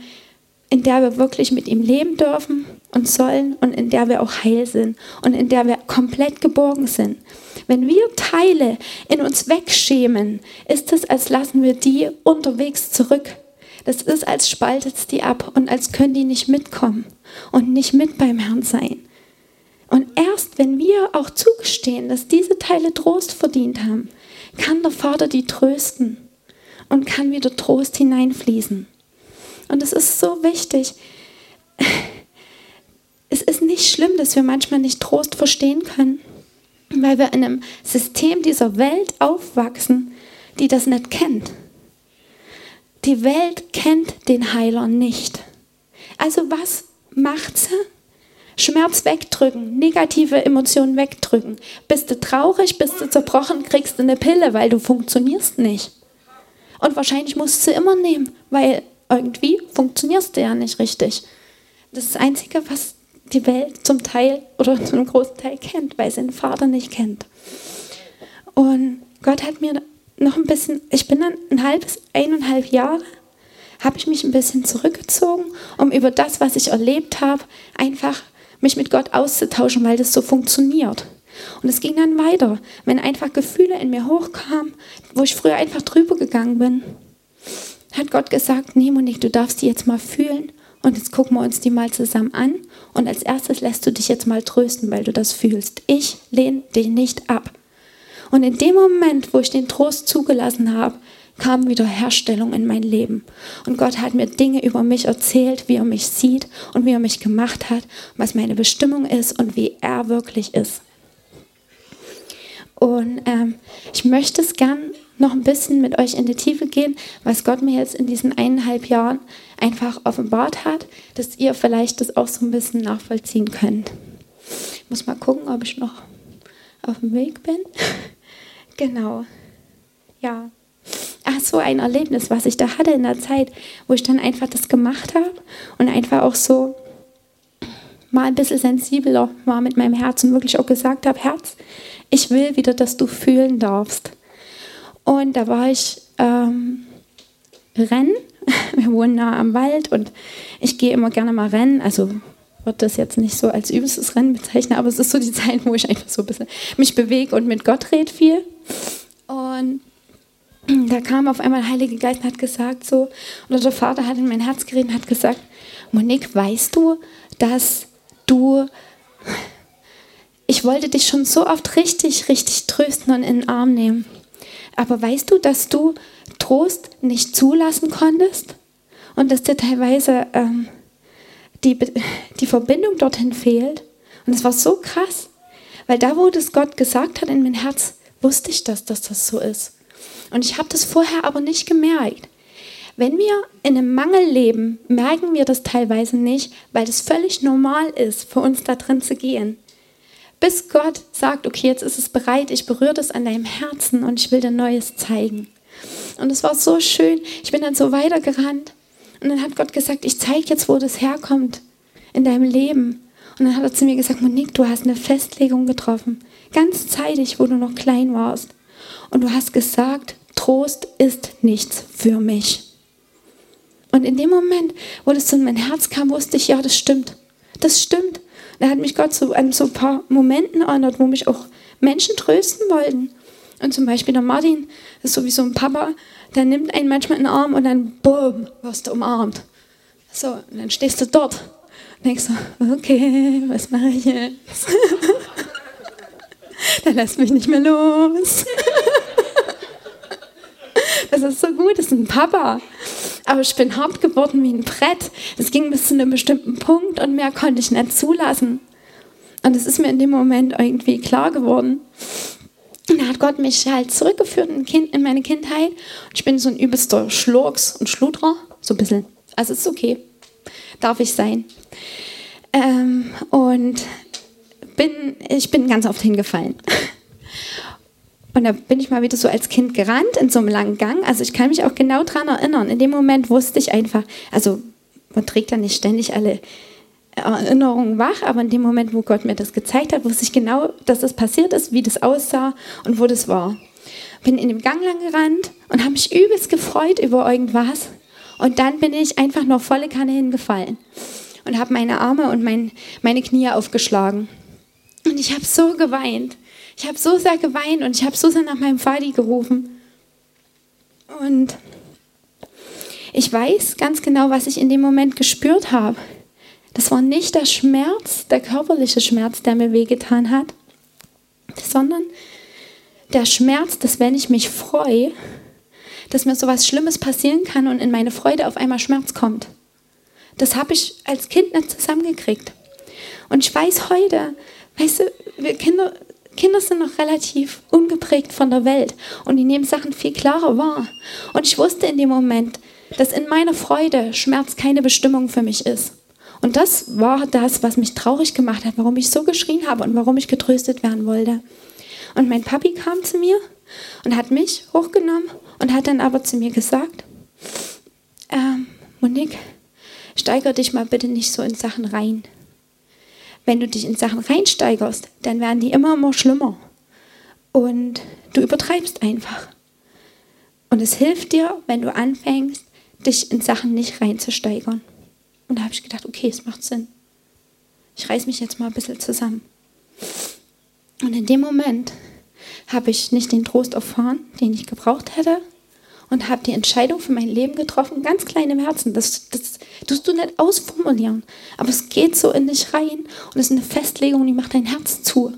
in der wir wirklich mit ihm leben dürfen und sollen und in der wir auch heil sind und in der wir komplett geborgen sind. Wenn wir Teile in uns wegschämen, ist es, als lassen wir die unterwegs zurück das ist, als spaltet es die ab und als können die nicht mitkommen und nicht mit beim Herrn sein. Und erst wenn wir auch zugestehen, dass diese Teile Trost verdient haben, kann der Vater die trösten und kann wieder Trost hineinfließen. Und es ist so wichtig. Es ist nicht schlimm, dass wir manchmal nicht Trost verstehen können, weil wir in einem System dieser Welt aufwachsen, die das nicht kennt. Die Welt kennt den Heiler nicht. Also was macht sie? Schmerz wegdrücken, negative Emotionen wegdrücken. Bist du traurig, bist du zerbrochen, kriegst du eine Pille, weil du funktionierst nicht. Und wahrscheinlich musst du sie immer nehmen, weil irgendwie funktionierst du ja nicht richtig. Das ist das Einzige, was die Welt zum Teil oder zu einem großen Teil kennt, weil sie den Vater nicht kennt. Und Gott hat mir noch ein bisschen, ich bin dann ein halbes, eineinhalb Jahre, habe ich mich ein bisschen zurückgezogen, um über das, was ich erlebt habe, einfach mich mit Gott auszutauschen, weil das so funktioniert. Und es ging dann weiter, wenn einfach Gefühle in mir hochkamen, wo ich früher einfach drüber gegangen bin, hat Gott gesagt, nee Monique, du darfst die jetzt mal fühlen und jetzt gucken wir uns die mal zusammen an und als erstes lässt du dich jetzt mal trösten, weil du das fühlst. Ich lehne dich nicht ab. Und in dem Moment, wo ich den Trost zugelassen habe, kam wieder Herstellung in mein Leben. Und Gott hat mir Dinge über mich erzählt, wie er mich sieht und wie er mich gemacht hat, was meine Bestimmung ist und wie er wirklich ist. Und ähm, ich möchte es gern noch ein bisschen mit euch in die Tiefe gehen, was Gott mir jetzt in diesen eineinhalb Jahren einfach offenbart hat, dass ihr vielleicht das auch so ein bisschen nachvollziehen könnt. Ich muss mal gucken, ob ich noch auf dem Weg bin. Genau. Ja. Ach, so ein Erlebnis, was ich da hatte in der Zeit, wo ich dann einfach das gemacht habe und einfach auch so mal ein bisschen sensibler war mit meinem Herz und wirklich auch gesagt habe, Herz, ich will wieder, dass du fühlen darfst. Und da war ich ähm, rennen. Wir wohnen nah am Wald und ich gehe immer gerne mal rennen. Also würde das jetzt nicht so als übelstes Rennen bezeichnen, aber es ist so die Zeit, wo ich einfach so ein bisschen mich bewege und mit Gott rede viel. Und da kam auf einmal der Heilige Geist und hat gesagt so, oder der Vater hat in mein Herz geredet und hat gesagt, Monique, weißt du, dass du, ich wollte dich schon so oft richtig, richtig trösten und in den Arm nehmen. Aber weißt du, dass du Trost nicht zulassen konntest? Und dass dir teilweise ähm, die, die Verbindung dorthin fehlt. Und es war so krass, weil da, wo das Gott gesagt hat in mein Herz, wusste ich das, dass das so ist. Und ich habe das vorher aber nicht gemerkt. Wenn wir in einem Mangel leben, merken wir das teilweise nicht, weil es völlig normal ist, für uns da drin zu gehen. Bis Gott sagt, okay, jetzt ist es bereit, ich berühre das an deinem Herzen und ich will dir Neues zeigen. Und es war so schön. Ich bin dann so weitergerannt und dann hat Gott gesagt, ich zeige jetzt, wo das herkommt in deinem Leben. Und dann hat er zu mir gesagt, Monique, du hast eine Festlegung getroffen. Ganz zeitig, wo du noch klein warst. Und du hast gesagt, Trost ist nichts für mich. Und in dem Moment, wo das in mein Herz kam, wusste ich, ja, das stimmt. Das stimmt. Da hat mich Gott so an so ein paar Momenten erinnert, wo mich auch Menschen trösten wollten. Und zum Beispiel der Martin, das ist sowieso ein Papa, der nimmt einen manchmal in den Arm und dann, boom, wirst du umarmt. So, und dann stehst du dort und denkst so, okay, was mache ich jetzt? der lässt mich nicht mehr los. Das ist so gut, das ist ein Papa. Aber ich bin hart geworden wie ein Brett. Es ging bis zu einem bestimmten Punkt und mehr konnte ich nicht zulassen. Und es ist mir in dem Moment irgendwie klar geworden. Und da hat Gott mich halt zurückgeführt in, kind, in meine Kindheit. Und ich bin so ein übelster Schlurks und Schludrer. So ein bisschen. Also es ist okay. Darf ich sein. Ähm, und bin, ich bin ganz oft hingefallen. Und da bin ich mal wieder so als Kind gerannt in so einem langen Gang. Also ich kann mich auch genau daran erinnern. In dem Moment wusste ich einfach, also man trägt ja nicht ständig alle Erinnerungen wach, aber in dem Moment, wo Gott mir das gezeigt hat, wusste ich genau, dass das passiert ist, wie das aussah und wo das war. Bin in dem Gang lang gerannt und habe mich übelst gefreut über irgendwas. Und dann bin ich einfach nur volle Kanne hingefallen und habe meine Arme und mein, meine Knie aufgeschlagen. Und ich habe so geweint. Ich habe so sehr geweint und ich habe so sehr nach meinem Vati gerufen. Und ich weiß ganz genau, was ich in dem Moment gespürt habe. Das war nicht der Schmerz, der körperliche Schmerz, der mir wehgetan hat, sondern der Schmerz, dass wenn ich mich freue, dass mir so was Schlimmes passieren kann und in meine Freude auf einmal Schmerz kommt. Das habe ich als Kind nicht zusammengekriegt. Und ich weiß heute, weißt du, wir Kinder, Kinder sind noch relativ ungeprägt von der Welt und die nehmen Sachen viel klarer wahr. Und ich wusste in dem Moment, dass in meiner Freude Schmerz keine Bestimmung für mich ist. Und das war das, was mich traurig gemacht hat, warum ich so geschrien habe und warum ich getröstet werden wollte. Und mein Papi kam zu mir und hat mich hochgenommen und hat dann aber zu mir gesagt, ähm, Monique, steiger dich mal bitte nicht so in Sachen rein. Wenn du dich in Sachen reinsteigerst, dann werden die immer immer schlimmer. Und du übertreibst einfach. Und es hilft dir, wenn du anfängst, dich in Sachen nicht reinzusteigern. Und da habe ich gedacht, okay, es macht Sinn. Ich reiß mich jetzt mal ein bisschen zusammen. Und in dem Moment habe ich nicht den Trost erfahren, den ich gebraucht hätte, und habe die Entscheidung für mein Leben getroffen, ganz klein im Herzen. Das, das tust du nicht ausformulieren, aber es geht so in dich rein und es ist eine Festlegung, die macht dein Herz zu.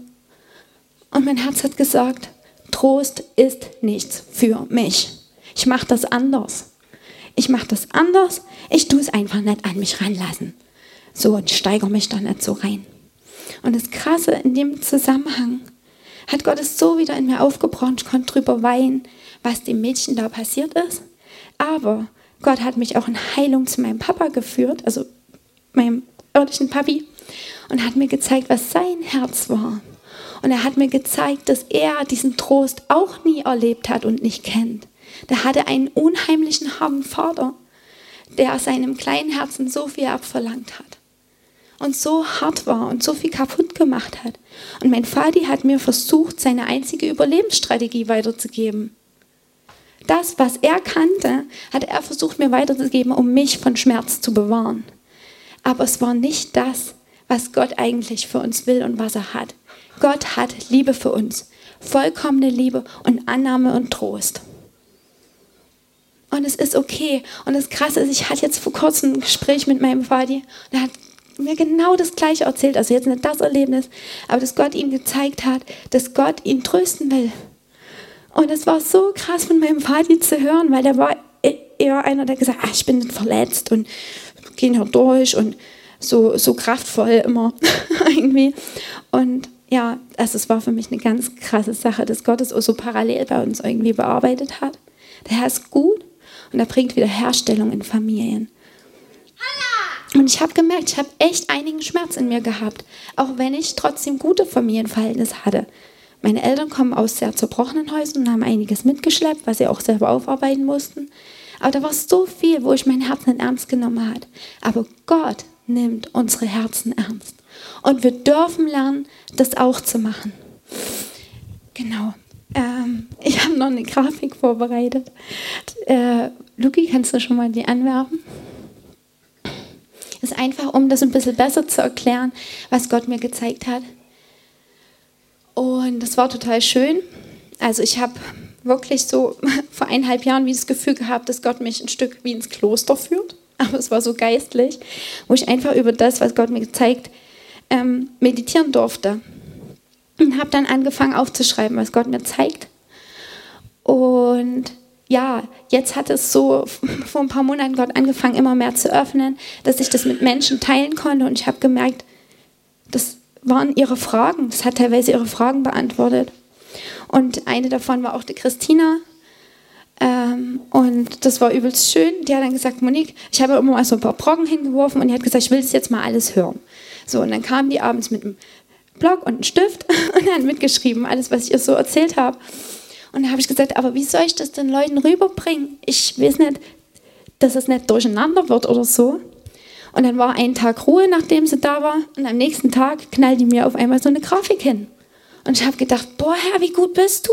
Und mein Herz hat gesagt, Trost ist nichts für mich. Ich mache das anders ich mache das anders, ich tue es einfach nicht an mich ranlassen. So und steigere mich da nicht so rein. Und das Krasse in dem Zusammenhang hat Gott es so wieder in mir aufgebrochen, ich konnte drüber weinen, was dem Mädchen da passiert ist. Aber Gott hat mich auch in Heilung zu meinem Papa geführt, also meinem irdischen Papi, und hat mir gezeigt, was sein Herz war. Und er hat mir gezeigt, dass er diesen Trost auch nie erlebt hat und nicht kennt. Der hatte einen unheimlichen harten Vater, der seinem kleinen Herzen so viel abverlangt hat und so hart war und so viel kaputt gemacht hat. Und mein Vati hat mir versucht, seine einzige Überlebensstrategie weiterzugeben. Das, was er kannte, hat er versucht mir weiterzugeben, um mich von Schmerz zu bewahren. Aber es war nicht das, was Gott eigentlich für uns will und was er hat. Gott hat Liebe für uns, vollkommene Liebe und Annahme und Trost. Und es ist okay. Und das Krasse ist, ich hatte jetzt vor kurzem ein Gespräch mit meinem Vati. Und er hat mir genau das Gleiche erzählt. Also jetzt nicht das Erlebnis, aber dass Gott ihm gezeigt hat, dass Gott ihn trösten will. Und es war so krass von meinem Vati zu hören, weil der war eher einer, der gesagt hat, ah, ich bin verletzt und gehe hier durch und so, so kraftvoll immer irgendwie. Und ja, also es war für mich eine ganz krasse Sache, dass Gott es so parallel bei uns irgendwie bearbeitet hat. Der Herr ist gut und er bringt wieder Herstellung in Familien. Und ich habe gemerkt, ich habe echt einigen Schmerz in mir gehabt, auch wenn ich trotzdem gute Familienverhältnisse hatte. Meine Eltern kommen aus sehr zerbrochenen Häusern und haben einiges mitgeschleppt, was sie auch selber aufarbeiten mussten. Aber da war so viel, wo ich mein Herz nicht ernst genommen habe. Aber Gott nimmt unsere Herzen ernst. Und wir dürfen lernen, das auch zu machen. Genau. Ähm, ich habe noch eine Grafik vorbereitet. Äh, Luki, kannst du schon mal die anwerfen? Ist einfach, um das ein bisschen besser zu erklären, was Gott mir gezeigt hat. Und das war total schön. Also ich habe wirklich so vor eineinhalb Jahren wie das Gefühl gehabt, dass Gott mich ein Stück wie ins Kloster führt. Aber es war so geistlich, wo ich einfach über das, was Gott mir gezeigt, ähm, meditieren durfte. Und habe dann angefangen aufzuschreiben, was Gott mir zeigt. Und ja, jetzt hat es so vor ein paar Monaten Gott angefangen, immer mehr zu öffnen, dass ich das mit Menschen teilen konnte. Und ich habe gemerkt, das waren ihre Fragen. Das hat teilweise ihre Fragen beantwortet. Und eine davon war auch die Christina. Ähm, und das war übelst schön. Die hat dann gesagt, Monique, ich habe immer mal so ein paar Brocken hingeworfen und die hat gesagt, ich will das jetzt mal alles hören. So, und dann kam die abends mit einem Block und einem Stift und hat mitgeschrieben, alles, was ich ihr so erzählt habe. Und dann habe ich gesagt, aber wie soll ich das den Leuten rüberbringen? Ich weiß nicht, dass es nicht durcheinander wird oder so. Und dann war ein Tag Ruhe, nachdem sie da war. Und am nächsten Tag knallt die mir auf einmal so eine Grafik hin. Und ich habe gedacht, boah, Herr, wie gut bist du?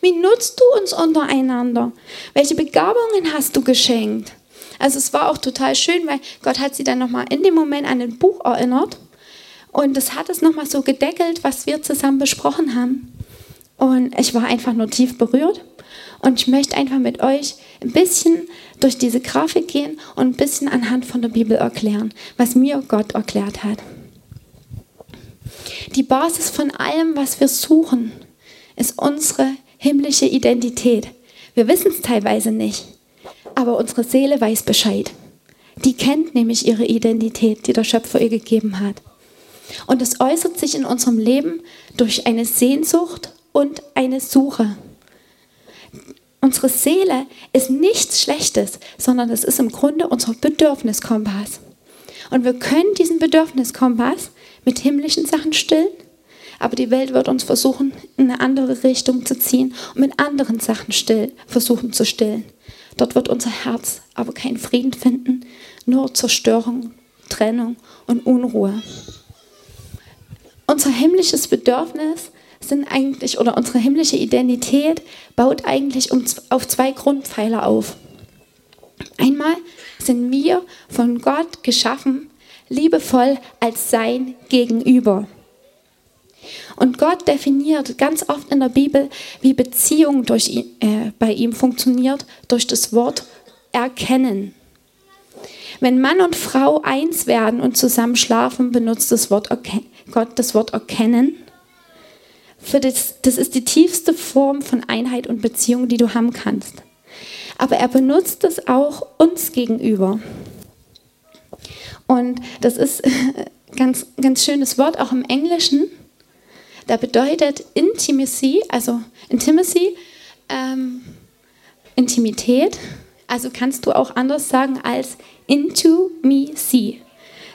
Wie nutzt du uns untereinander? Welche Begabungen hast du geschenkt? Also es war auch total schön, weil Gott hat sie dann nochmal in dem Moment an ein Buch erinnert. Und das hat es nochmal so gedeckelt, was wir zusammen besprochen haben. Und ich war einfach nur tief berührt. Und ich möchte einfach mit euch ein bisschen durch diese Grafik gehen und ein bisschen anhand von der Bibel erklären, was mir Gott erklärt hat. Die Basis von allem, was wir suchen, ist unsere himmlische Identität. Wir wissen es teilweise nicht, aber unsere Seele weiß Bescheid. Die kennt nämlich ihre Identität, die der Schöpfer ihr gegeben hat. Und es äußert sich in unserem Leben durch eine Sehnsucht und eine Suche. Unsere Seele ist nichts Schlechtes, sondern es ist im Grunde unser Bedürfniskompass. Und wir können diesen Bedürfniskompass mit himmlischen Sachen stillen, aber die Welt wird uns versuchen, in eine andere Richtung zu ziehen und mit anderen Sachen still, versuchen zu stillen. Dort wird unser Herz aber keinen Frieden finden, nur Zerstörung, Trennung und Unruhe. Unser himmlisches Bedürfnis sind eigentlich, oder unsere himmlische Identität baut eigentlich um, auf zwei Grundpfeiler auf. Einmal sind wir von Gott geschaffen, liebevoll als sein Gegenüber. Und Gott definiert ganz oft in der Bibel, wie Beziehung durch ihn, äh, bei ihm funktioniert, durch das Wort erkennen. Wenn Mann und Frau eins werden und zusammen schlafen, benutzt das Wort Gott das Wort erkennen. Für das, das ist die tiefste Form von Einheit und Beziehung, die du haben kannst. Aber er benutzt es auch uns gegenüber. Und das ist ein ganz, ganz schönes Wort, auch im Englischen. Da bedeutet Intimacy, also Intimacy, ähm, Intimität. Also kannst du auch anders sagen als into me see.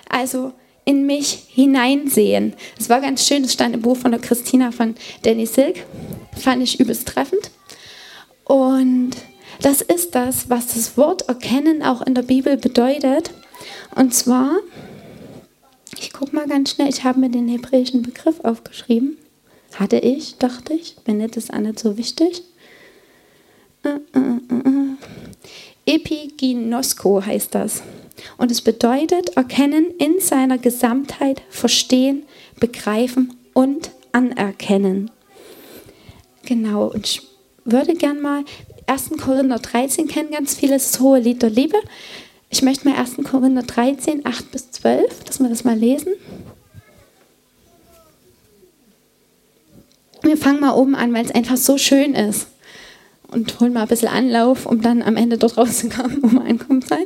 Also in mich hineinsehen. Das war ganz schön, das stand im Buch von der Christina von Danny Silk. Fand ich übelst treffend. Und das ist das, was das Wort erkennen auch in der Bibel bedeutet. Und zwar, ich gucke mal ganz schnell, ich habe mir den hebräischen Begriff aufgeschrieben. Hatte ich, dachte ich, wenn nicht, ist auch nicht so wichtig. Uh, uh, uh, Epiginosko heißt das. Und es bedeutet erkennen in seiner Gesamtheit, verstehen, begreifen und anerkennen. Genau, und ich würde gern mal 1. Korinther 13 kennen, ganz viele, das hohe Lied der Liebe. Ich möchte mal 1. Korinther 13, 8 bis 12, dass wir das mal lesen. Wir fangen mal oben an, weil es einfach so schön ist. Und holen mal ein bisschen Anlauf, um dann am Ende dort rauszukommen, wo wir ankommen sein.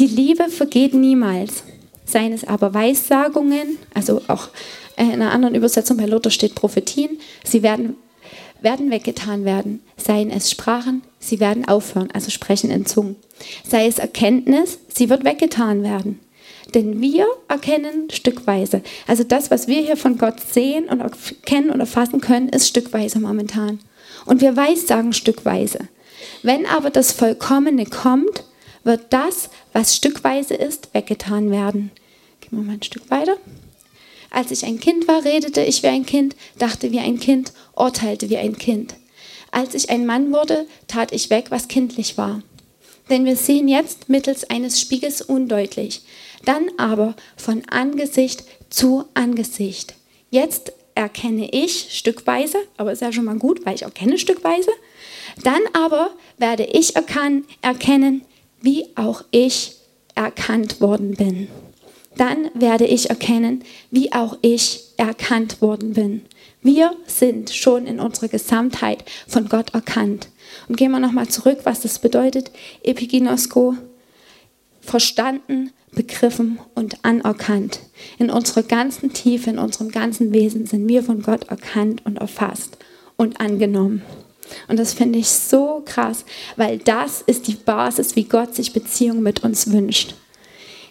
Die Liebe vergeht niemals. Seien es aber Weissagungen, also auch in einer anderen Übersetzung bei Luther steht Prophetien, sie werden, werden weggetan werden. Seien es Sprachen, sie werden aufhören, also sprechen in Zungen. Sei es Erkenntnis, sie wird weggetan werden. Denn wir erkennen stückweise. Also das, was wir hier von Gott sehen und kennen und erfassen können, ist stückweise momentan. Und wir weissagen stückweise. Wenn aber das Vollkommene kommt, wird das, was stückweise ist, weggetan werden. Gehen wir mal ein Stück weiter. Als ich ein Kind war, redete ich wie ein Kind, dachte wie ein Kind, urteilte wie ein Kind. Als ich ein Mann wurde, tat ich weg, was kindlich war. Denn wir sehen jetzt mittels eines Spiegels undeutlich, dann aber von Angesicht zu Angesicht. Jetzt erkenne ich stückweise, aber ist ja schon mal gut, weil ich erkenne stückweise. Dann aber werde ich erkennen, wie auch ich erkannt worden bin. Dann werde ich erkennen, wie auch ich erkannt worden bin. Wir sind schon in unserer Gesamtheit von Gott erkannt. Und gehen wir nochmal zurück, was das bedeutet. Epiginosko, verstanden, begriffen und anerkannt. In unserer ganzen Tiefe, in unserem ganzen Wesen sind wir von Gott erkannt und erfasst und angenommen. Und das finde ich so krass, weil das ist die Basis, wie Gott sich Beziehung mit uns wünscht.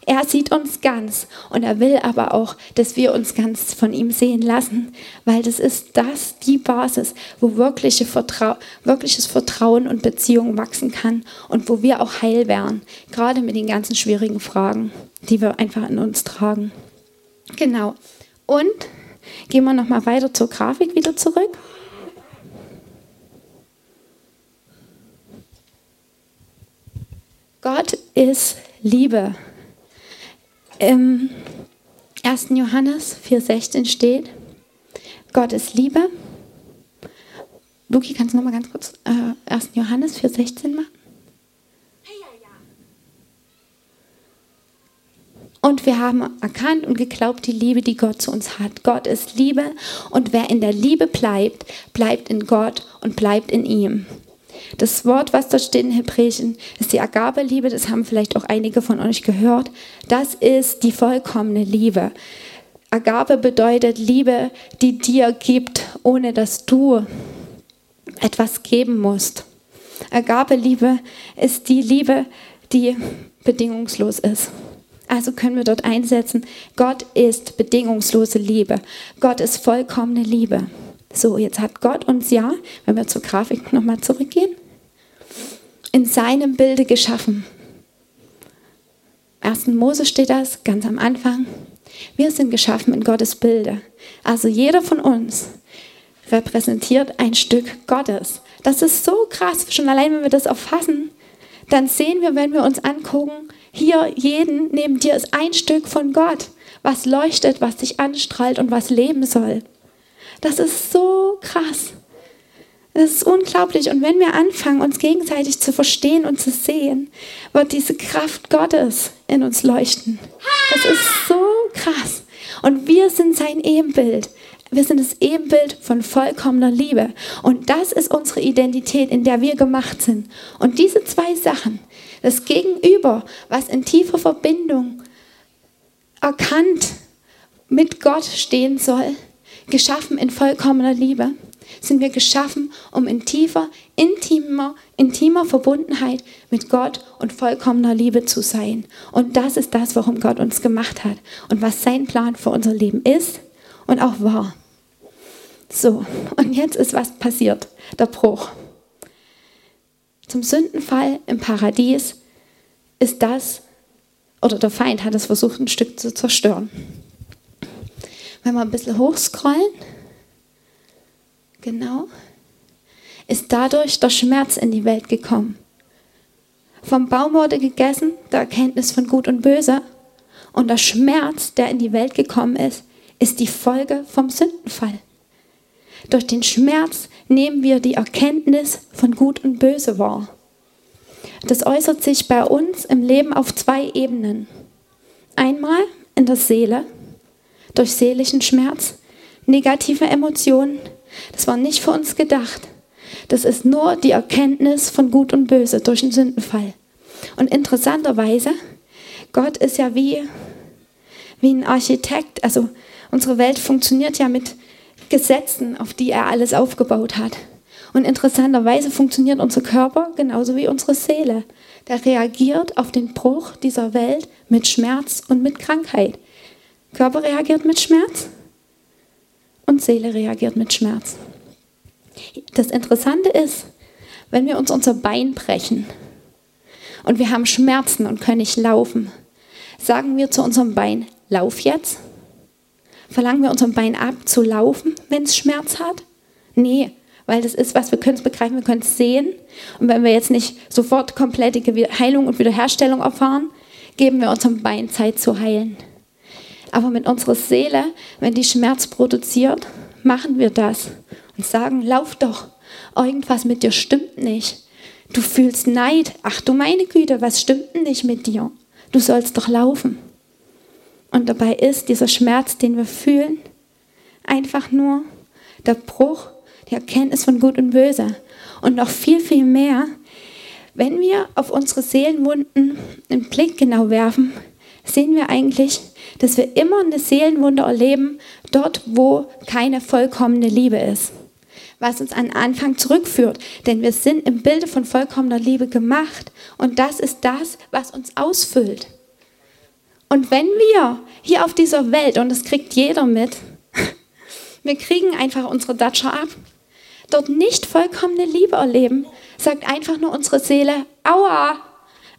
Er sieht uns ganz und er will aber auch, dass wir uns ganz von ihm sehen lassen, weil das ist das die Basis, wo wirkliche Vertrau wirkliches Vertrauen und Beziehung wachsen kann und wo wir auch heil werden, gerade mit den ganzen schwierigen Fragen, die wir einfach in uns tragen. Genau. Und gehen wir noch mal weiter zur Grafik wieder zurück. Gott ist Liebe. Im 1. Johannes 4,16 steht, Gott ist Liebe. Luki, kannst du noch mal ganz kurz äh, 1. Johannes 4,16 machen? Und wir haben erkannt und geglaubt die Liebe, die Gott zu uns hat. Gott ist Liebe und wer in der Liebe bleibt, bleibt in Gott und bleibt in ihm. Das Wort, was da steht in Hebräischen, ist die Agape-Liebe. Das haben vielleicht auch einige von euch gehört. Das ist die vollkommene Liebe. Agape bedeutet Liebe, die dir gibt, ohne dass du etwas geben musst. Agape-Liebe ist die Liebe, die bedingungslos ist. Also können wir dort einsetzen, Gott ist bedingungslose Liebe. Gott ist vollkommene Liebe. So, jetzt hat Gott uns ja, wenn wir zur Grafik nochmal zurückgehen, in seinem Bilde geschaffen. 1. Mose steht das ganz am Anfang. Wir sind geschaffen in Gottes Bilde. Also jeder von uns repräsentiert ein Stück Gottes. Das ist so krass, schon allein wenn wir das erfassen, dann sehen wir, wenn wir uns angucken, hier jeden neben dir ist ein Stück von Gott, was leuchtet, was dich anstrahlt und was leben soll. Das ist so krass. Das ist unglaublich. Und wenn wir anfangen, uns gegenseitig zu verstehen und zu sehen, wird diese Kraft Gottes in uns leuchten. Das ist so krass. Und wir sind sein Ebenbild. Wir sind das Ebenbild von vollkommener Liebe. Und das ist unsere Identität, in der wir gemacht sind. Und diese zwei Sachen, das Gegenüber, was in tiefer Verbindung erkannt mit Gott stehen soll, geschaffen in vollkommener Liebe, sind wir geschaffen, um in tiefer, intimer, intimer Verbundenheit mit Gott und vollkommener Liebe zu sein. Und das ist das, warum Gott uns gemacht hat und was sein Plan für unser Leben ist und auch war. So, und jetzt ist was passiert, der Bruch. Zum Sündenfall im Paradies ist das, oder der Feind hat es versucht, ein Stück zu zerstören. Wenn wir ein bisschen hochscrollen, genau, ist dadurch der Schmerz in die Welt gekommen. Vom Baum wurde gegessen, der Erkenntnis von Gut und Böse. Und der Schmerz, der in die Welt gekommen ist, ist die Folge vom Sündenfall. Durch den Schmerz nehmen wir die Erkenntnis von Gut und Böse wahr. Das äußert sich bei uns im Leben auf zwei Ebenen. Einmal in der Seele, durch seelischen Schmerz, negative Emotionen. Das war nicht für uns gedacht. Das ist nur die Erkenntnis von Gut und Böse durch den Sündenfall. Und interessanterweise, Gott ist ja wie, wie ein Architekt. Also unsere Welt funktioniert ja mit Gesetzen, auf die er alles aufgebaut hat. Und interessanterweise funktioniert unser Körper genauso wie unsere Seele. Der reagiert auf den Bruch dieser Welt mit Schmerz und mit Krankheit. Körper reagiert mit Schmerz und Seele reagiert mit Schmerz. Das Interessante ist, wenn wir uns unser Bein brechen und wir haben Schmerzen und können nicht laufen, sagen wir zu unserem Bein, lauf jetzt? Verlangen wir unserem Bein ab zu laufen, wenn es Schmerz hat? Nee, weil das ist was, wir können es begreifen, wir können es sehen. Und wenn wir jetzt nicht sofort komplette Heilung und Wiederherstellung erfahren, geben wir unserem Bein Zeit zu heilen. Aber mit unserer Seele, wenn die Schmerz produziert, machen wir das und sagen, lauf doch, irgendwas mit dir stimmt nicht. Du fühlst Neid. Ach du meine Güte, was stimmt denn nicht mit dir? Du sollst doch laufen. Und dabei ist dieser Schmerz, den wir fühlen, einfach nur der Bruch, die Erkenntnis von Gut und Böse. Und noch viel, viel mehr, wenn wir auf unsere Seelenwunden einen Blick genau werfen, sehen wir eigentlich, dass wir immer eine Seelenwunde erleben, dort, wo keine vollkommene Liebe ist. Was uns an Anfang zurückführt. Denn wir sind im Bilde von vollkommener Liebe gemacht. Und das ist das, was uns ausfüllt. Und wenn wir hier auf dieser Welt, und das kriegt jeder mit, wir kriegen einfach unsere Datscher ab, dort nicht vollkommene Liebe erleben, sagt einfach nur unsere Seele, aua,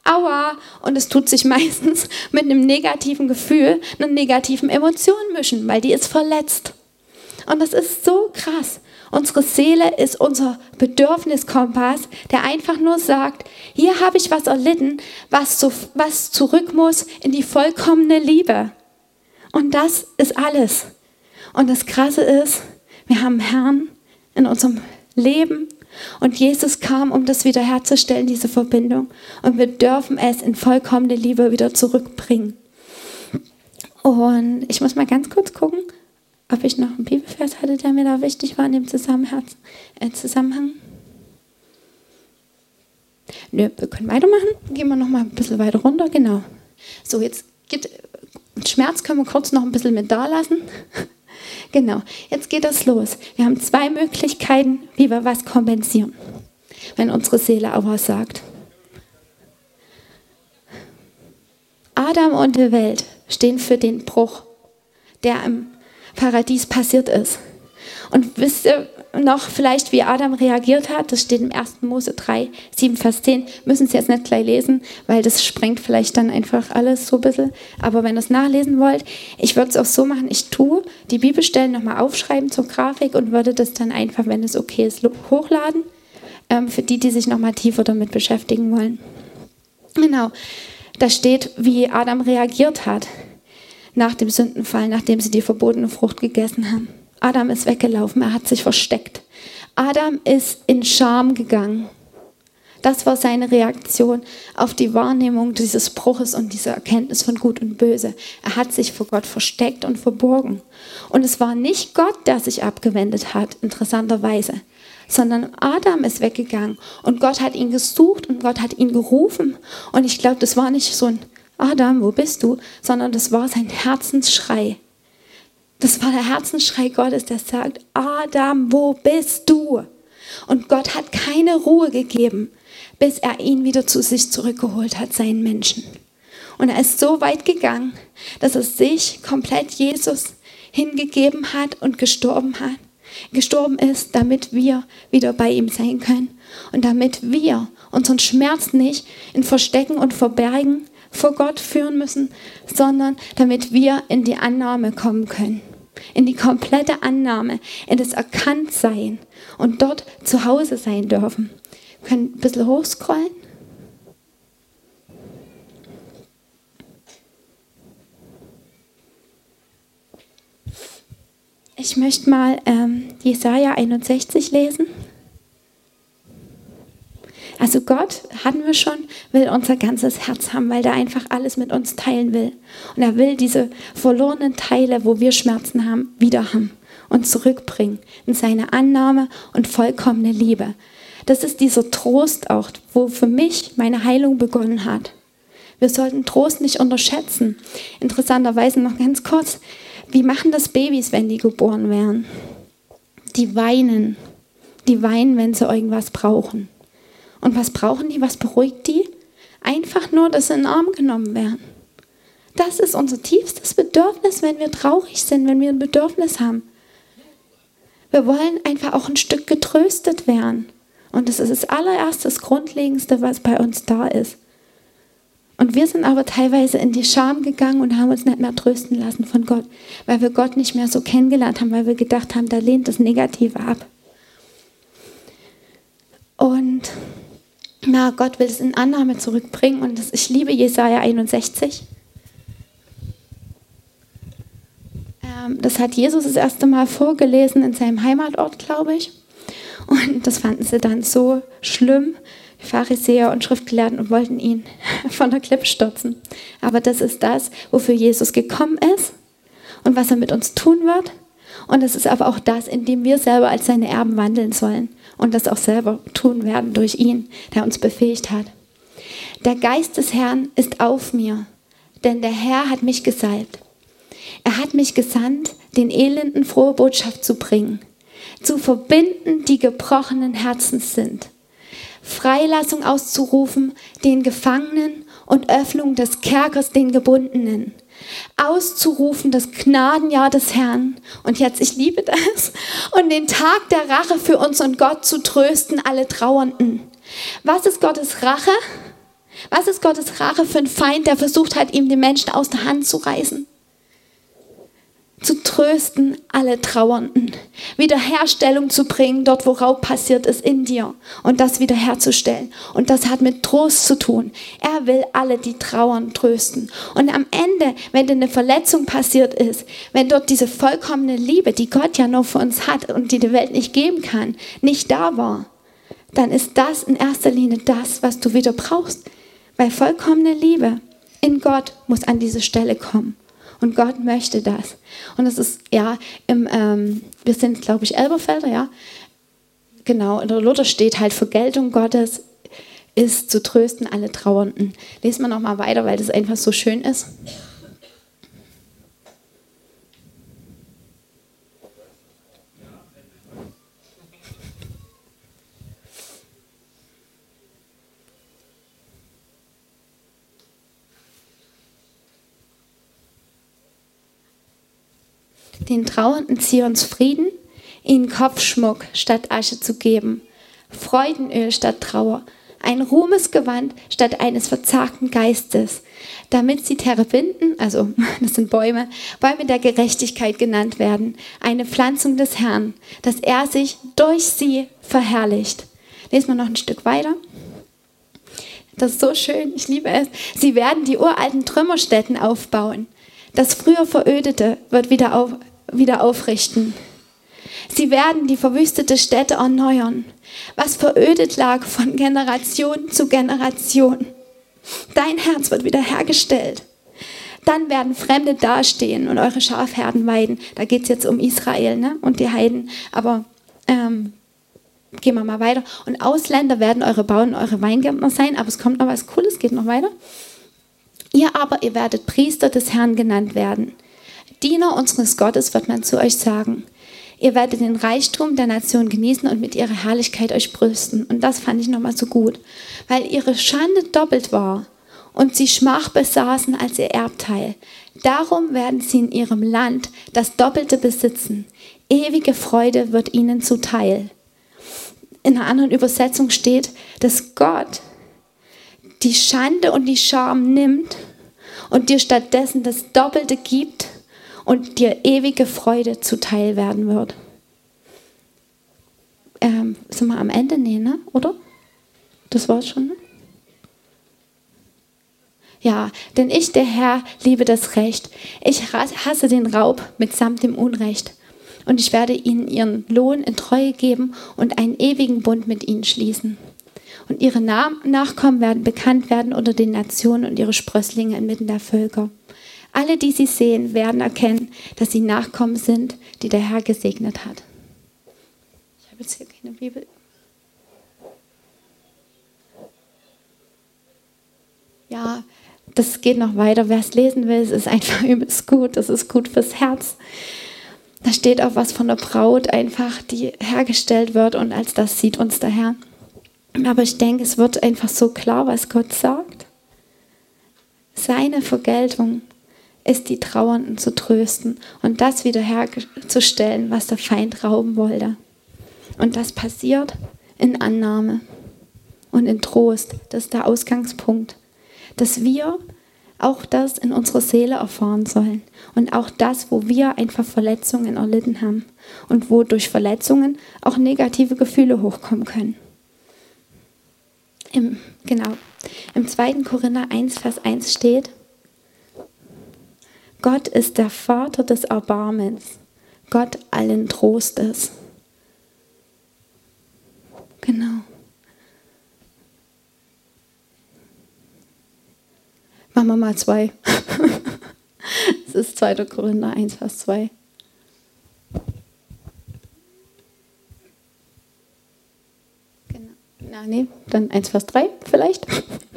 aua, und es tut sich meistens mit einem negativen Gefühl, einer negativen Emotion mischen, weil die ist verletzt. Und das ist so krass. Unsere Seele ist unser Bedürfniskompass, der einfach nur sagt, hier habe ich was erlitten, was, zu, was zurück muss in die vollkommene Liebe. Und das ist alles. Und das Krasse ist, wir haben Herrn in unserem Leben und Jesus kam, um das wiederherzustellen, diese Verbindung. Und wir dürfen es in vollkommene Liebe wieder zurückbringen. Und ich muss mal ganz kurz gucken, ob ich noch einen Bibelvers hatte, der mir da wichtig war in dem äh, Zusammenhang. Nö, wir können weitermachen. Gehen wir noch mal ein bisschen weiter runter. Genau. So, jetzt geht Schmerz können wir kurz noch ein bisschen mit da lassen. Genau, jetzt geht das los. Wir haben zwei Möglichkeiten, wie wir was kompensieren, wenn unsere Seele was sagt. Adam und die Welt stehen für den Bruch, der im Paradies passiert ist. Und wisst ihr noch vielleicht, wie Adam reagiert hat? Das steht im 1. Mose 3, 7, Vers 10. Müssen Sie jetzt nicht gleich lesen, weil das sprengt vielleicht dann einfach alles so ein bisschen. Aber wenn ihr es nachlesen wollt, ich würde es auch so machen, ich tue die Bibelstellen nochmal aufschreiben zur Grafik und würde das dann einfach, wenn es okay ist, hochladen. Ähm, für die, die sich nochmal tiefer damit beschäftigen wollen. Genau. Da steht, wie Adam reagiert hat nach dem Sündenfall, nachdem sie die verbotene Frucht gegessen haben. Adam ist weggelaufen, er hat sich versteckt. Adam ist in Scham gegangen. Das war seine Reaktion auf die Wahrnehmung dieses Bruches und dieser Erkenntnis von Gut und Böse. Er hat sich vor Gott versteckt und verborgen. Und es war nicht Gott, der sich abgewendet hat, interessanterweise, sondern Adam ist weggegangen und Gott hat ihn gesucht und Gott hat ihn gerufen. Und ich glaube, das war nicht so ein Adam, wo bist du? Sondern das war sein Herzensschrei. Das war der Herzensschrei Gottes, der sagt, Adam, wo bist du? Und Gott hat keine Ruhe gegeben, bis er ihn wieder zu sich zurückgeholt hat, seinen Menschen. Und er ist so weit gegangen, dass er sich komplett Jesus hingegeben hat und gestorben hat. Gestorben ist, damit wir wieder bei ihm sein können und damit wir unseren Schmerz nicht in Verstecken und Verbergen vor Gott führen müssen, sondern damit wir in die Annahme kommen können. In die komplette Annahme, in das Erkanntsein und dort zu Hause sein dürfen. Wir können ein bisschen hochscrollen. Ich möchte mal ähm, Jesaja 61 lesen. Also Gott, hatten wir schon, will unser ganzes Herz haben, weil er einfach alles mit uns teilen will. Und er will diese verlorenen Teile, wo wir Schmerzen haben, wieder haben und zurückbringen in seine Annahme und vollkommene Liebe. Das ist dieser Trost auch, wo für mich meine Heilung begonnen hat. Wir sollten Trost nicht unterschätzen. Interessanterweise noch ganz kurz, wie machen das Babys, wenn die geboren werden? Die weinen. Die weinen, wenn sie irgendwas brauchen. Und was brauchen die? Was beruhigt die? Einfach nur, dass sie in den Arm genommen werden. Das ist unser tiefstes Bedürfnis, wenn wir traurig sind, wenn wir ein Bedürfnis haben. Wir wollen einfach auch ein Stück getröstet werden. Und das ist das allererste, das Grundlegendste, was bei uns da ist. Und wir sind aber teilweise in die Scham gegangen und haben uns nicht mehr trösten lassen von Gott, weil wir Gott nicht mehr so kennengelernt haben, weil wir gedacht haben, da lehnt das Negative ab. Und na, Gott will es in Annahme zurückbringen und das, ich liebe Jesaja 61. Ähm, das hat Jesus das erste Mal vorgelesen in seinem Heimatort, glaube ich. Und das fanden sie dann so schlimm, die Pharisäer und Schriftgelehrten, und wollten ihn von der Klippe stürzen. Aber das ist das, wofür Jesus gekommen ist und was er mit uns tun wird. Und es ist aber auch das, in dem wir selber als seine Erben wandeln sollen und das auch selber tun werden durch ihn, der uns befähigt hat. Der Geist des Herrn ist auf mir, denn der Herr hat mich gesalbt. Er hat mich gesandt, den Elenden frohe Botschaft zu bringen, zu verbinden, die gebrochenen Herzens sind, Freilassung auszurufen den Gefangenen und Öffnung des Kerkers den Gebundenen, auszurufen das Gnadenjahr des Herrn. Und jetzt, ich liebe das. Und den Tag der Rache für uns und Gott zu trösten, alle Trauernden. Was ist Gottes Rache? Was ist Gottes Rache für einen Feind, der versucht hat, ihm die Menschen aus der Hand zu reißen? Zu trösten alle Trauernden, Wiederherstellung zu bringen, dort wo Raub passiert ist in dir und das wiederherzustellen. Und das hat mit Trost zu tun. Er will alle, die trauern, trösten. Und am Ende, wenn dir eine Verletzung passiert ist, wenn dort diese vollkommene Liebe, die Gott ja nur für uns hat und die die Welt nicht geben kann, nicht da war, dann ist das in erster Linie das, was du wieder brauchst. Weil vollkommene Liebe in Gott muss an diese Stelle kommen. Und Gott möchte das. Und das ist, ja, im, ähm, wir sind, glaube ich, Elberfelder, ja. Genau, in der Luther steht halt, Vergeltung Gottes ist zu trösten alle Trauernden. Lesen wir nochmal weiter, weil das einfach so schön ist. Den trauernden Zions Frieden, ihnen Kopfschmuck statt Asche zu geben, Freudenöl statt Trauer, ein Ruhmesgewand statt eines verzagten Geistes, damit sie Terebinden, also das sind Bäume, Bäume der Gerechtigkeit genannt werden, eine Pflanzung des Herrn, dass er sich durch sie verherrlicht. Lesen wir noch ein Stück weiter. Das ist so schön, ich liebe es. Sie werden die uralten Trümmerstätten aufbauen. Das früher Verödete wird wieder auf, wieder aufrichten. Sie werden die verwüstete Städte erneuern, was verödet lag von Generation zu Generation. Dein Herz wird wiederhergestellt. Dann werden Fremde dastehen und eure Schafherden weiden. Da geht es jetzt um Israel ne? und die Heiden. Aber ähm, gehen wir mal weiter. Und Ausländer werden eure Bauern, eure Weingärtner sein. Aber es kommt noch was Cooles, geht noch weiter. Ihr aber, ihr werdet Priester des Herrn genannt werden. Diener unseres Gottes wird man zu euch sagen. Ihr werdet den Reichtum der Nation genießen und mit ihrer Herrlichkeit euch brüsten. Und das fand ich nochmal so gut, weil ihre Schande doppelt war und sie Schmach besaßen als ihr Erbteil. Darum werden sie in ihrem Land das Doppelte besitzen. Ewige Freude wird ihnen zuteil. In einer anderen Übersetzung steht, dass Gott die Schande und die Scham nimmt und dir stattdessen das Doppelte gibt und dir ewige Freude zuteil werden wird. Ähm, sind wir am Ende? Nee, ne? Oder? Das war's schon, ne? Ja, denn ich, der Herr, liebe das Recht. Ich hasse den Raub mitsamt dem Unrecht. Und ich werde ihnen ihren Lohn in Treue geben und einen ewigen Bund mit ihnen schließen. Und ihre Nachkommen werden bekannt werden unter den Nationen und ihre Sprösslinge inmitten der Völker. Alle, die sie sehen, werden erkennen, dass sie Nachkommen sind, die der Herr gesegnet hat. Ich habe jetzt hier keine Bibel. Ja, das geht noch weiter. Wer es lesen will, es ist einfach übelst gut. Das ist gut fürs Herz. Da steht auch was von der Braut einfach, die hergestellt wird und als das sieht uns der Herr. Aber ich denke, es wird einfach so klar, was Gott sagt. Seine Vergeltung ist die Trauernden zu trösten und das wiederherzustellen, was der Feind rauben wollte. Und das passiert in Annahme und in Trost. Das ist der Ausgangspunkt. dass wir auch das in unserer Seele erfahren sollen. Und auch das, wo wir einfach Verletzungen erlitten haben. Und wo durch Verletzungen auch negative Gefühle hochkommen können. Im, genau. Im 2. Korinther 1, Vers 1 steht, Gott ist der Vater des Erbarmens, Gott allen Trostes. Genau. Machen wir mal zwei. Es ist 2. Korinther 1, Vers 2. Genau. Na, nee, dann 1, Vers 3 vielleicht.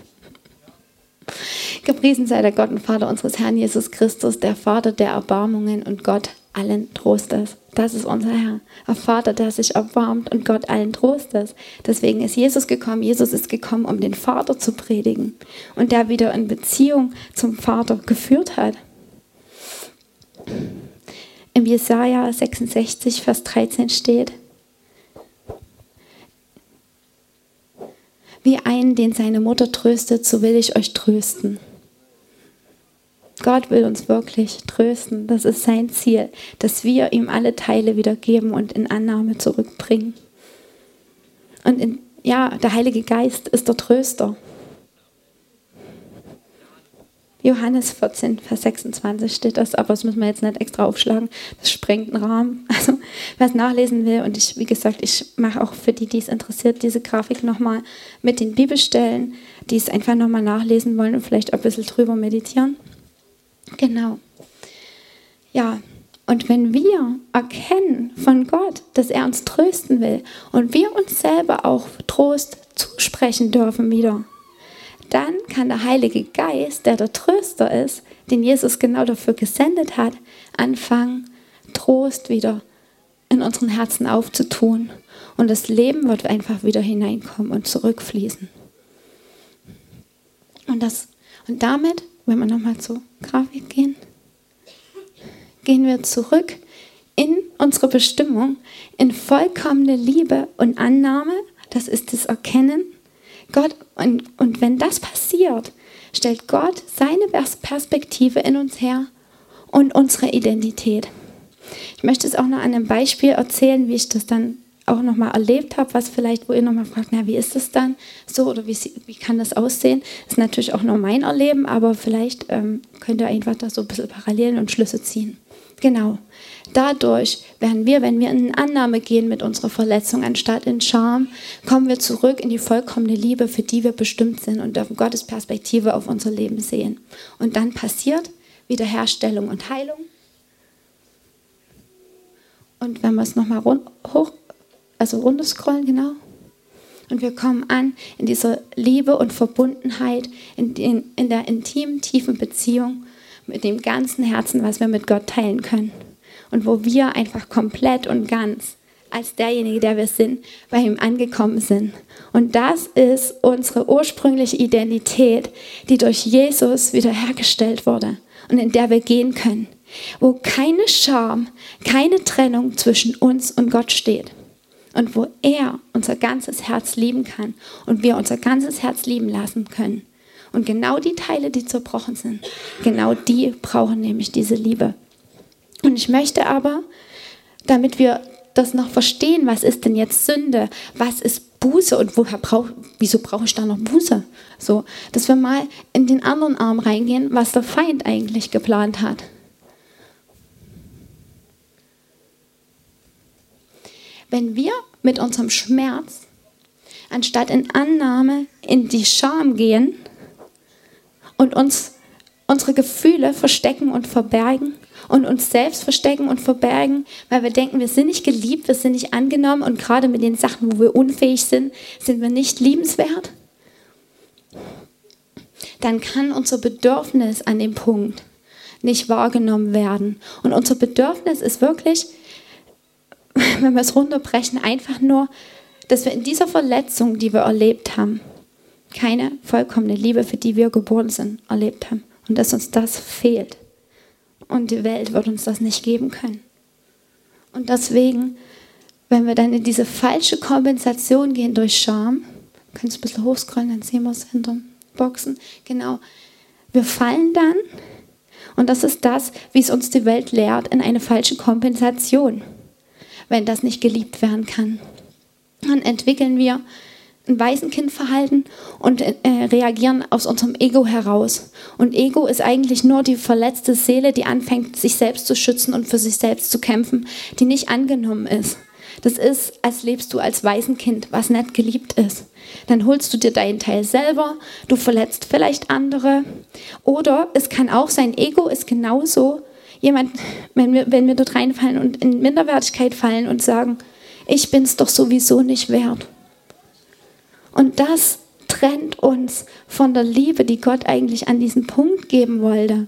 Gepriesen sei der Gott und Vater unseres Herrn Jesus Christus, der Vater der Erbarmungen und Gott allen Trostes. Das ist unser Herr. Ein Vater, der sich erbarmt und Gott allen Trostes. Deswegen ist Jesus gekommen. Jesus ist gekommen, um den Vater zu predigen und der wieder in Beziehung zum Vater geführt hat. Im Jesaja 66, Vers 13 steht, Wie einen, den seine Mutter tröstet, so will ich euch trösten. Gott will uns wirklich trösten. Das ist sein Ziel, dass wir ihm alle Teile wieder geben und in Annahme zurückbringen. Und in, ja, der Heilige Geist ist der Tröster. Johannes 14, Vers 26 steht das, aber das müssen wir jetzt nicht extra aufschlagen. Das sprengt den Rahmen. Also, wer es nachlesen will, und ich, wie gesagt, ich mache auch für die, die es interessiert, diese Grafik nochmal mit den Bibelstellen, die es einfach nochmal nachlesen wollen und vielleicht ein bisschen drüber meditieren. Genau. Ja, und wenn wir erkennen von Gott, dass er uns trösten will und wir uns selber auch Trost zusprechen dürfen wieder, dann kann der Heilige Geist, der der Tröster ist, den Jesus genau dafür gesendet hat, anfangen, Trost wieder in unseren Herzen aufzutun. Und das Leben wird einfach wieder hineinkommen und zurückfließen. Und, das, und damit, wenn wir nochmal zur Grafik gehen, gehen wir zurück in unsere Bestimmung, in vollkommene Liebe und Annahme, das ist das Erkennen Gott, und, und wenn das passiert, stellt Gott seine Perspektive in uns her und unsere Identität. Ich möchte es auch noch an einem Beispiel erzählen, wie ich das dann auch nochmal erlebt habe, was vielleicht, wo ihr nochmal fragt, na, wie ist das dann so oder wie, wie kann das aussehen? Das ist natürlich auch nur mein Erleben, aber vielleicht ähm, könnt ihr einfach da so ein bisschen Parallelen und Schlüsse ziehen. Genau. Dadurch werden wir, wenn wir in Annahme gehen mit unserer Verletzung anstatt in Scham, kommen wir zurück in die vollkommene Liebe, für die wir bestimmt sind und dürfen Gottes Perspektive auf unser Leben sehen. Und dann passiert Wiederherstellung und Heilung. Und wenn wir es nochmal hoch, also runterscrollen, genau. Und wir kommen an in dieser Liebe und Verbundenheit, in, in, in der intimen, tiefen Beziehung mit dem ganzen Herzen, was wir mit Gott teilen können und wo wir einfach komplett und ganz als derjenige, der wir sind, bei ihm angekommen sind. Und das ist unsere ursprüngliche Identität, die durch Jesus wiederhergestellt wurde und in der wir gehen können, wo keine Scham, keine Trennung zwischen uns und Gott steht und wo er unser ganzes Herz lieben kann und wir unser ganzes Herz lieben lassen können. Und genau die Teile, die zerbrochen sind, genau die brauchen nämlich diese Liebe. Und ich möchte aber, damit wir das noch verstehen, was ist denn jetzt Sünde, was ist Buße und woher brauch, wieso brauche ich da noch Buße? So, dass wir mal in den anderen Arm reingehen, was der Feind eigentlich geplant hat. Wenn wir mit unserem Schmerz anstatt in Annahme in die Scham gehen und uns unsere Gefühle verstecken und verbergen, und uns selbst verstecken und verbergen, weil wir denken, wir sind nicht geliebt, wir sind nicht angenommen und gerade mit den Sachen, wo wir unfähig sind, sind wir nicht liebenswert, dann kann unser Bedürfnis an dem Punkt nicht wahrgenommen werden. Und unser Bedürfnis ist wirklich, wenn wir es runterbrechen, einfach nur, dass wir in dieser Verletzung, die wir erlebt haben, keine vollkommene Liebe, für die wir geboren sind, erlebt haben. Und dass uns das fehlt. Und die Welt wird uns das nicht geben können. Und deswegen, wenn wir dann in diese falsche Kompensation gehen durch Scham, kannst du ein bisschen hochscrollen, dann sehen wir es hinterm Boxen. Genau. Wir fallen dann, und das ist das, wie es uns die Welt lehrt, in eine falsche Kompensation, wenn das nicht geliebt werden kann. Dann entwickeln wir ein Waisenkindverhalten und äh, reagieren aus unserem Ego heraus. Und Ego ist eigentlich nur die verletzte Seele, die anfängt, sich selbst zu schützen und für sich selbst zu kämpfen, die nicht angenommen ist. Das ist, als lebst du als Waisenkind, was nicht geliebt ist. Dann holst du dir deinen Teil selber, du verletzt vielleicht andere. Oder es kann auch sein, Ego ist genauso jemand, wenn wir, wenn wir dort reinfallen und in Minderwertigkeit fallen und sagen, ich bin es doch sowieso nicht wert. Und das trennt uns von der Liebe, die Gott eigentlich an diesen Punkt geben wollte.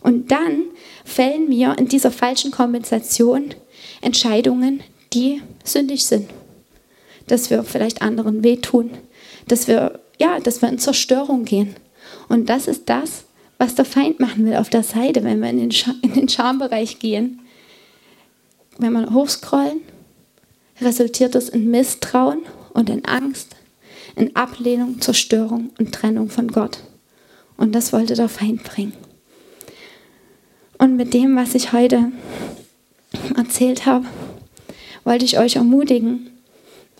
Und dann fällen wir in dieser falschen Kompensation Entscheidungen, die sündig sind. Dass wir vielleicht anderen wehtun, dass wir, ja, dass wir in Zerstörung gehen. Und das ist das, was der Feind machen will auf der Seite, wenn wir in den, Scha in den Schambereich gehen. Wenn wir hochscrollen, resultiert das in Misstrauen und in Angst, in Ablehnung, Zerstörung und Trennung von Gott. Und das wollte der Feind bringen. Und mit dem, was ich heute erzählt habe, wollte ich euch ermutigen,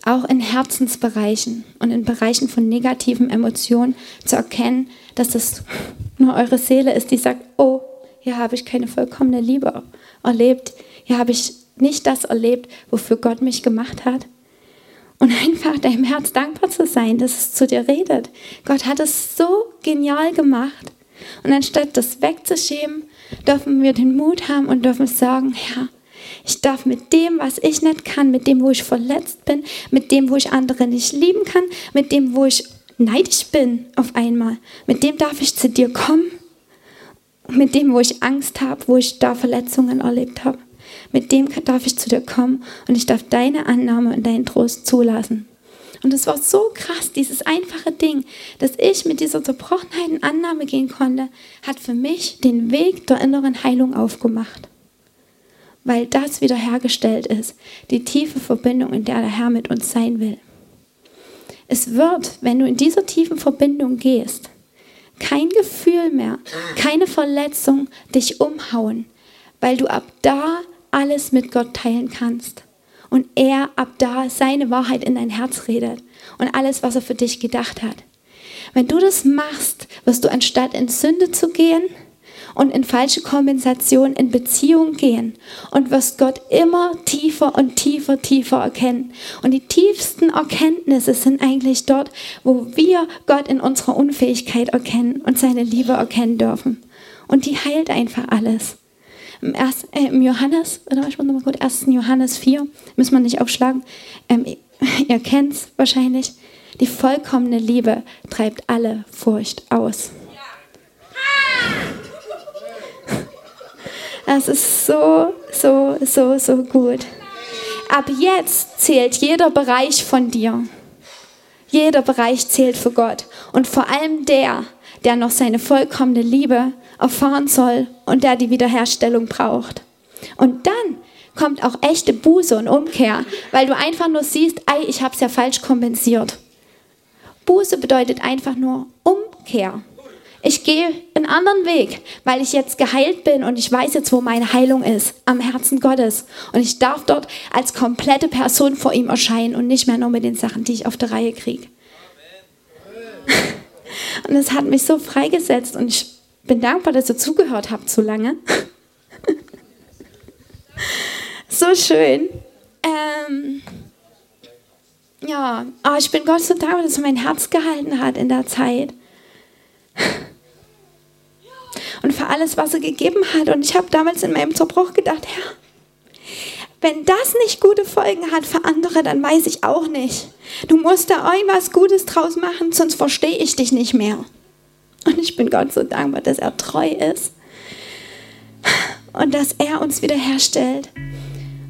auch in Herzensbereichen und in Bereichen von negativen Emotionen zu erkennen, dass es nur eure Seele ist, die sagt, oh, hier habe ich keine vollkommene Liebe erlebt, hier habe ich nicht das erlebt, wofür Gott mich gemacht hat. Und einfach deinem Herz dankbar zu sein, dass es zu dir redet. Gott hat es so genial gemacht. Und anstatt das wegzuschieben, dürfen wir den Mut haben und dürfen sagen, Herr, ich darf mit dem, was ich nicht kann, mit dem, wo ich verletzt bin, mit dem, wo ich andere nicht lieben kann, mit dem, wo ich neidisch bin auf einmal, mit dem darf ich zu dir kommen. Mit dem, wo ich Angst habe, wo ich da Verletzungen erlebt habe. Mit dem darf ich zu dir kommen und ich darf deine Annahme und deinen Trost zulassen. Und es war so krass, dieses einfache Ding, dass ich mit dieser Zerbrochenheit in Annahme gehen konnte, hat für mich den Weg der inneren Heilung aufgemacht. Weil das wiederhergestellt ist, die tiefe Verbindung, in der der Herr mit uns sein will. Es wird, wenn du in dieser tiefen Verbindung gehst, kein Gefühl mehr, keine Verletzung dich umhauen, weil du ab da alles mit Gott teilen kannst. Und er ab da seine Wahrheit in dein Herz redet und alles, was er für dich gedacht hat. Wenn du das machst, wirst du anstatt in Sünde zu gehen und in falsche Kompensation in Beziehung gehen und wirst Gott immer tiefer und tiefer, tiefer erkennen. Und die tiefsten Erkenntnisse sind eigentlich dort, wo wir Gott in unserer Unfähigkeit erkennen und seine Liebe erkennen dürfen. Und die heilt einfach alles im, erst, äh, im Johannes, oder ich muss nochmal gut, 1. Johannes 4, müssen wir nicht aufschlagen, ähm, ihr kennt es wahrscheinlich, die vollkommene Liebe treibt alle Furcht aus. Das ist so, so, so, so gut. Ab jetzt zählt jeder Bereich von dir. Jeder Bereich zählt für Gott. Und vor allem der, der noch seine vollkommene Liebe erfahren soll und der die Wiederherstellung braucht. Und dann kommt auch echte Buße und Umkehr, weil du einfach nur siehst, ei, ich habe es ja falsch kompensiert. Buße bedeutet einfach nur Umkehr. Ich gehe einen anderen Weg, weil ich jetzt geheilt bin und ich weiß jetzt, wo meine Heilung ist, am Herzen Gottes. Und ich darf dort als komplette Person vor ihm erscheinen und nicht mehr nur mit den Sachen, die ich auf der Reihe kriege. Und es hat mich so freigesetzt und ich bin dankbar, dass ihr zugehört habt so lange. so schön. Ähm, ja, oh, ich bin Gott so dankbar, dass er mein Herz gehalten hat in der Zeit. Und für alles, was er gegeben hat. Und ich habe damals in meinem Zerbruch gedacht, Herr, wenn das nicht gute Folgen hat für andere, dann weiß ich auch nicht. Du musst da irgendwas Gutes draus machen, sonst verstehe ich dich nicht mehr. Ich bin Gott so dankbar, dass er treu ist und dass er uns wiederherstellt.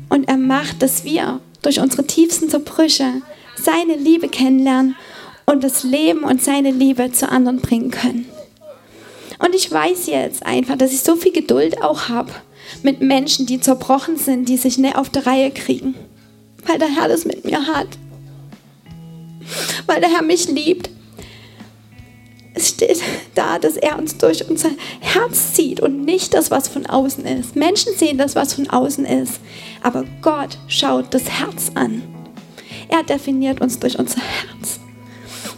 Und er macht, dass wir durch unsere tiefsten Zerbrüche seine Liebe kennenlernen und das Leben und seine Liebe zu anderen bringen können. Und ich weiß jetzt einfach, dass ich so viel Geduld auch habe mit Menschen, die zerbrochen sind, die sich nicht auf der Reihe kriegen. Weil der Herr das mit mir hat. Weil der Herr mich liebt. Da, dass er uns durch unser Herz sieht und nicht das, was von außen ist. Menschen sehen das, was von außen ist, aber Gott schaut das Herz an. Er definiert uns durch unser Herz.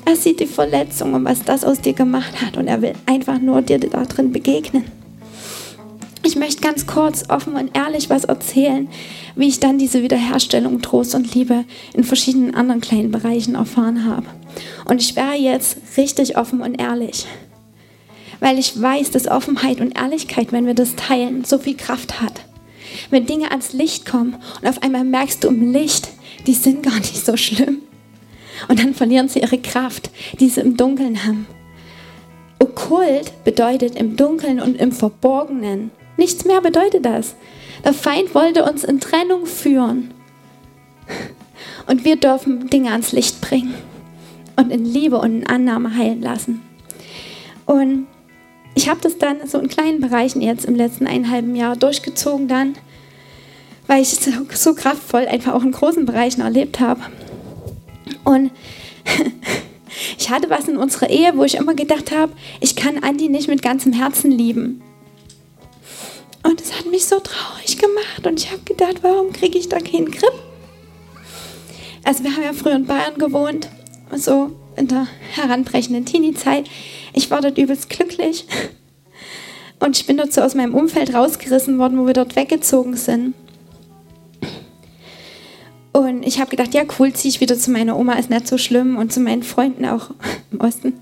Er sieht die Verletzung und was das aus dir gemacht hat und er will einfach nur dir da drin begegnen. Ich möchte ganz kurz, offen und ehrlich was erzählen, wie ich dann diese Wiederherstellung, Trost und Liebe in verschiedenen anderen kleinen Bereichen erfahren habe. Und ich wäre jetzt richtig offen und ehrlich, weil ich weiß, dass Offenheit und Ehrlichkeit, wenn wir das teilen, so viel Kraft hat. Wenn Dinge ans Licht kommen und auf einmal merkst du im Licht, die sind gar nicht so schlimm. Und dann verlieren sie ihre Kraft, die sie im Dunkeln haben. Okkult bedeutet im Dunkeln und im Verborgenen. Nichts mehr bedeutet das. Der Feind wollte uns in Trennung führen. Und wir dürfen Dinge ans Licht bringen und in Liebe und in Annahme heilen lassen. Und ich habe das dann so in kleinen Bereichen jetzt im letzten eineinhalben Jahr durchgezogen dann, weil ich so, so kraftvoll einfach auch in großen Bereichen erlebt habe. Und ich hatte was in unserer Ehe, wo ich immer gedacht habe, ich kann Andi nicht mit ganzem Herzen lieben. Und es hat mich so traurig gemacht und ich habe gedacht, warum kriege ich da keinen Grip? Also wir haben ja früher in Bayern gewohnt, so in der heranbrechenden Teenie-Zeit. Ich war dort übelst glücklich und ich bin dort so aus meinem Umfeld rausgerissen worden, wo wir dort weggezogen sind. Und ich habe gedacht, ja cool, ziehe ich wieder zu meiner Oma, ist nicht so schlimm und zu meinen Freunden auch im Osten.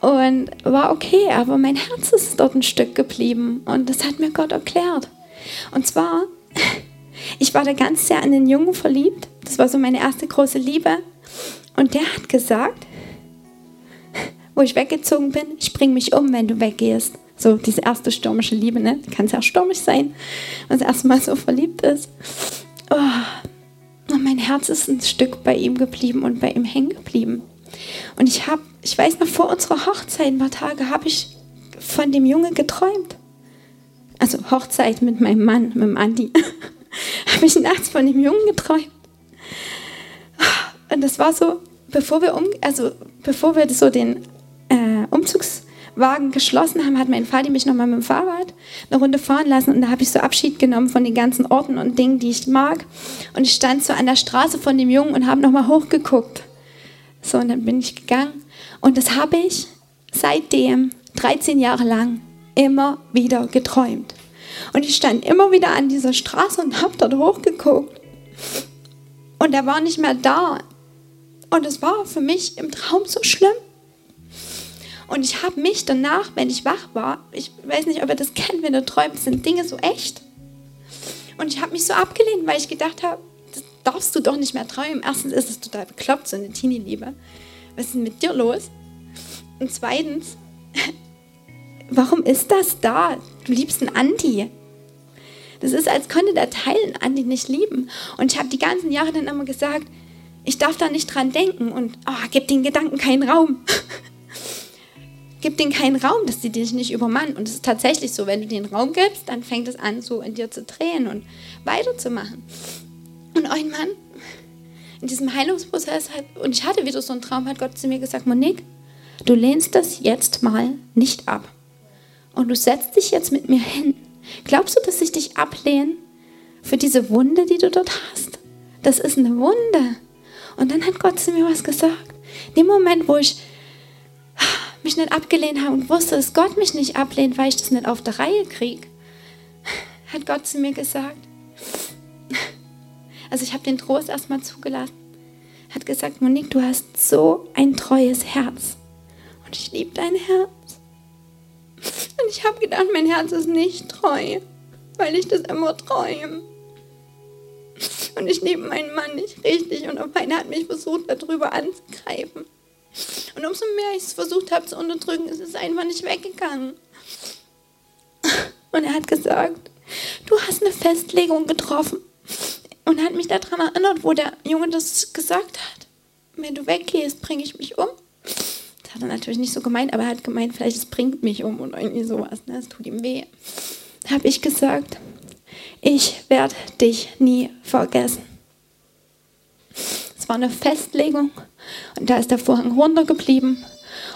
Und war okay, aber mein Herz ist dort ein Stück geblieben und das hat mir Gott erklärt. Und zwar, ich war da ganz sehr an den Jungen verliebt. Das war so meine erste große Liebe. Und der hat gesagt, wo ich weggezogen bin, ich bring mich um, wenn du weggehst. So diese erste stürmische Liebe, ne? Kann ja stürmisch sein, wenn man das erste Mal so verliebt ist. Oh. Und mein Herz ist ein Stück bei ihm geblieben und bei ihm hängen geblieben. Und ich habe, ich weiß noch, vor unserer Hochzeit, ein paar Tage, habe ich von dem Junge geträumt. Also Hochzeit mit meinem Mann, mit dem Andi. habe ich nachts von dem Jungen geträumt. Und das war so, bevor wir um, also bevor wir so den äh, Umzugswagen geschlossen haben, hat mein Vater mich nochmal mit dem Fahrrad eine Runde fahren lassen und da habe ich so Abschied genommen von den ganzen Orten und Dingen, die ich mag. Und ich stand so an der Straße von dem Jungen und habe nochmal hochgeguckt. So, und dann bin ich gegangen. Und das habe ich seitdem 13 Jahre lang immer wieder geträumt. Und ich stand immer wieder an dieser Straße und habe dort hochgeguckt. Und er war nicht mehr da. Und es war für mich im Traum so schlimm. Und ich habe mich danach, wenn ich wach war, ich weiß nicht, ob ihr das kennt, wenn du träumst, sind Dinge so echt. Und ich habe mich so abgelehnt, weil ich gedacht habe, darfst du doch nicht mehr träumen. Erstens ist es total bekloppt, so eine Teenie-Liebe. Was ist denn mit dir los? Und zweitens, warum ist das da? Du liebst einen Andi. Das ist, als könnte der Teil einen Andi nicht lieben. Und ich habe die ganzen Jahre dann immer gesagt, ich darf da nicht dran denken und oh, gib den Gedanken keinen Raum. gib denen keinen Raum, dass sie dich nicht übermannen. Und es ist tatsächlich so, wenn du den Raum gibst, dann fängt es an, so in dir zu drehen und weiterzumachen. Und irgendwann, in diesem Heilungsprozess, hat, und ich hatte wieder so einen Traum, hat Gott zu mir gesagt, Monique, du lehnst das jetzt mal nicht ab. Und du setzt dich jetzt mit mir hin. Glaubst du, dass ich dich ablehne für diese Wunde, die du dort hast? Das ist eine Wunde. Und dann hat Gott zu mir was gesagt. In dem Moment, wo ich mich nicht abgelehnt habe und wusste, dass Gott mich nicht ablehnt, weil ich das nicht auf der Reihe kriege, hat Gott zu mir gesagt, also ich habe den Trost erstmal zugelassen. Hat gesagt, Monique, du hast so ein treues Herz. Und ich liebe dein Herz. Und ich habe gedacht, mein Herz ist nicht treu, weil ich das immer träume. Und ich liebe meinen Mann nicht richtig und auf einmal hat mich versucht, darüber anzugreifen. Und umso mehr ich es versucht habe zu unterdrücken, ist es einfach nicht weggegangen. Und er hat gesagt, du hast eine Festlegung getroffen und hat mich daran erinnert, wo der Junge das gesagt hat. Wenn du weggehst, bringe ich mich um. Hat er natürlich nicht so gemeint, aber er hat gemeint, vielleicht es bringt mich um und irgendwie sowas. Ne? Es tut ihm weh. Habe ich gesagt, ich werde dich nie vergessen. Es war eine Festlegung und da ist der Vorhang runtergeblieben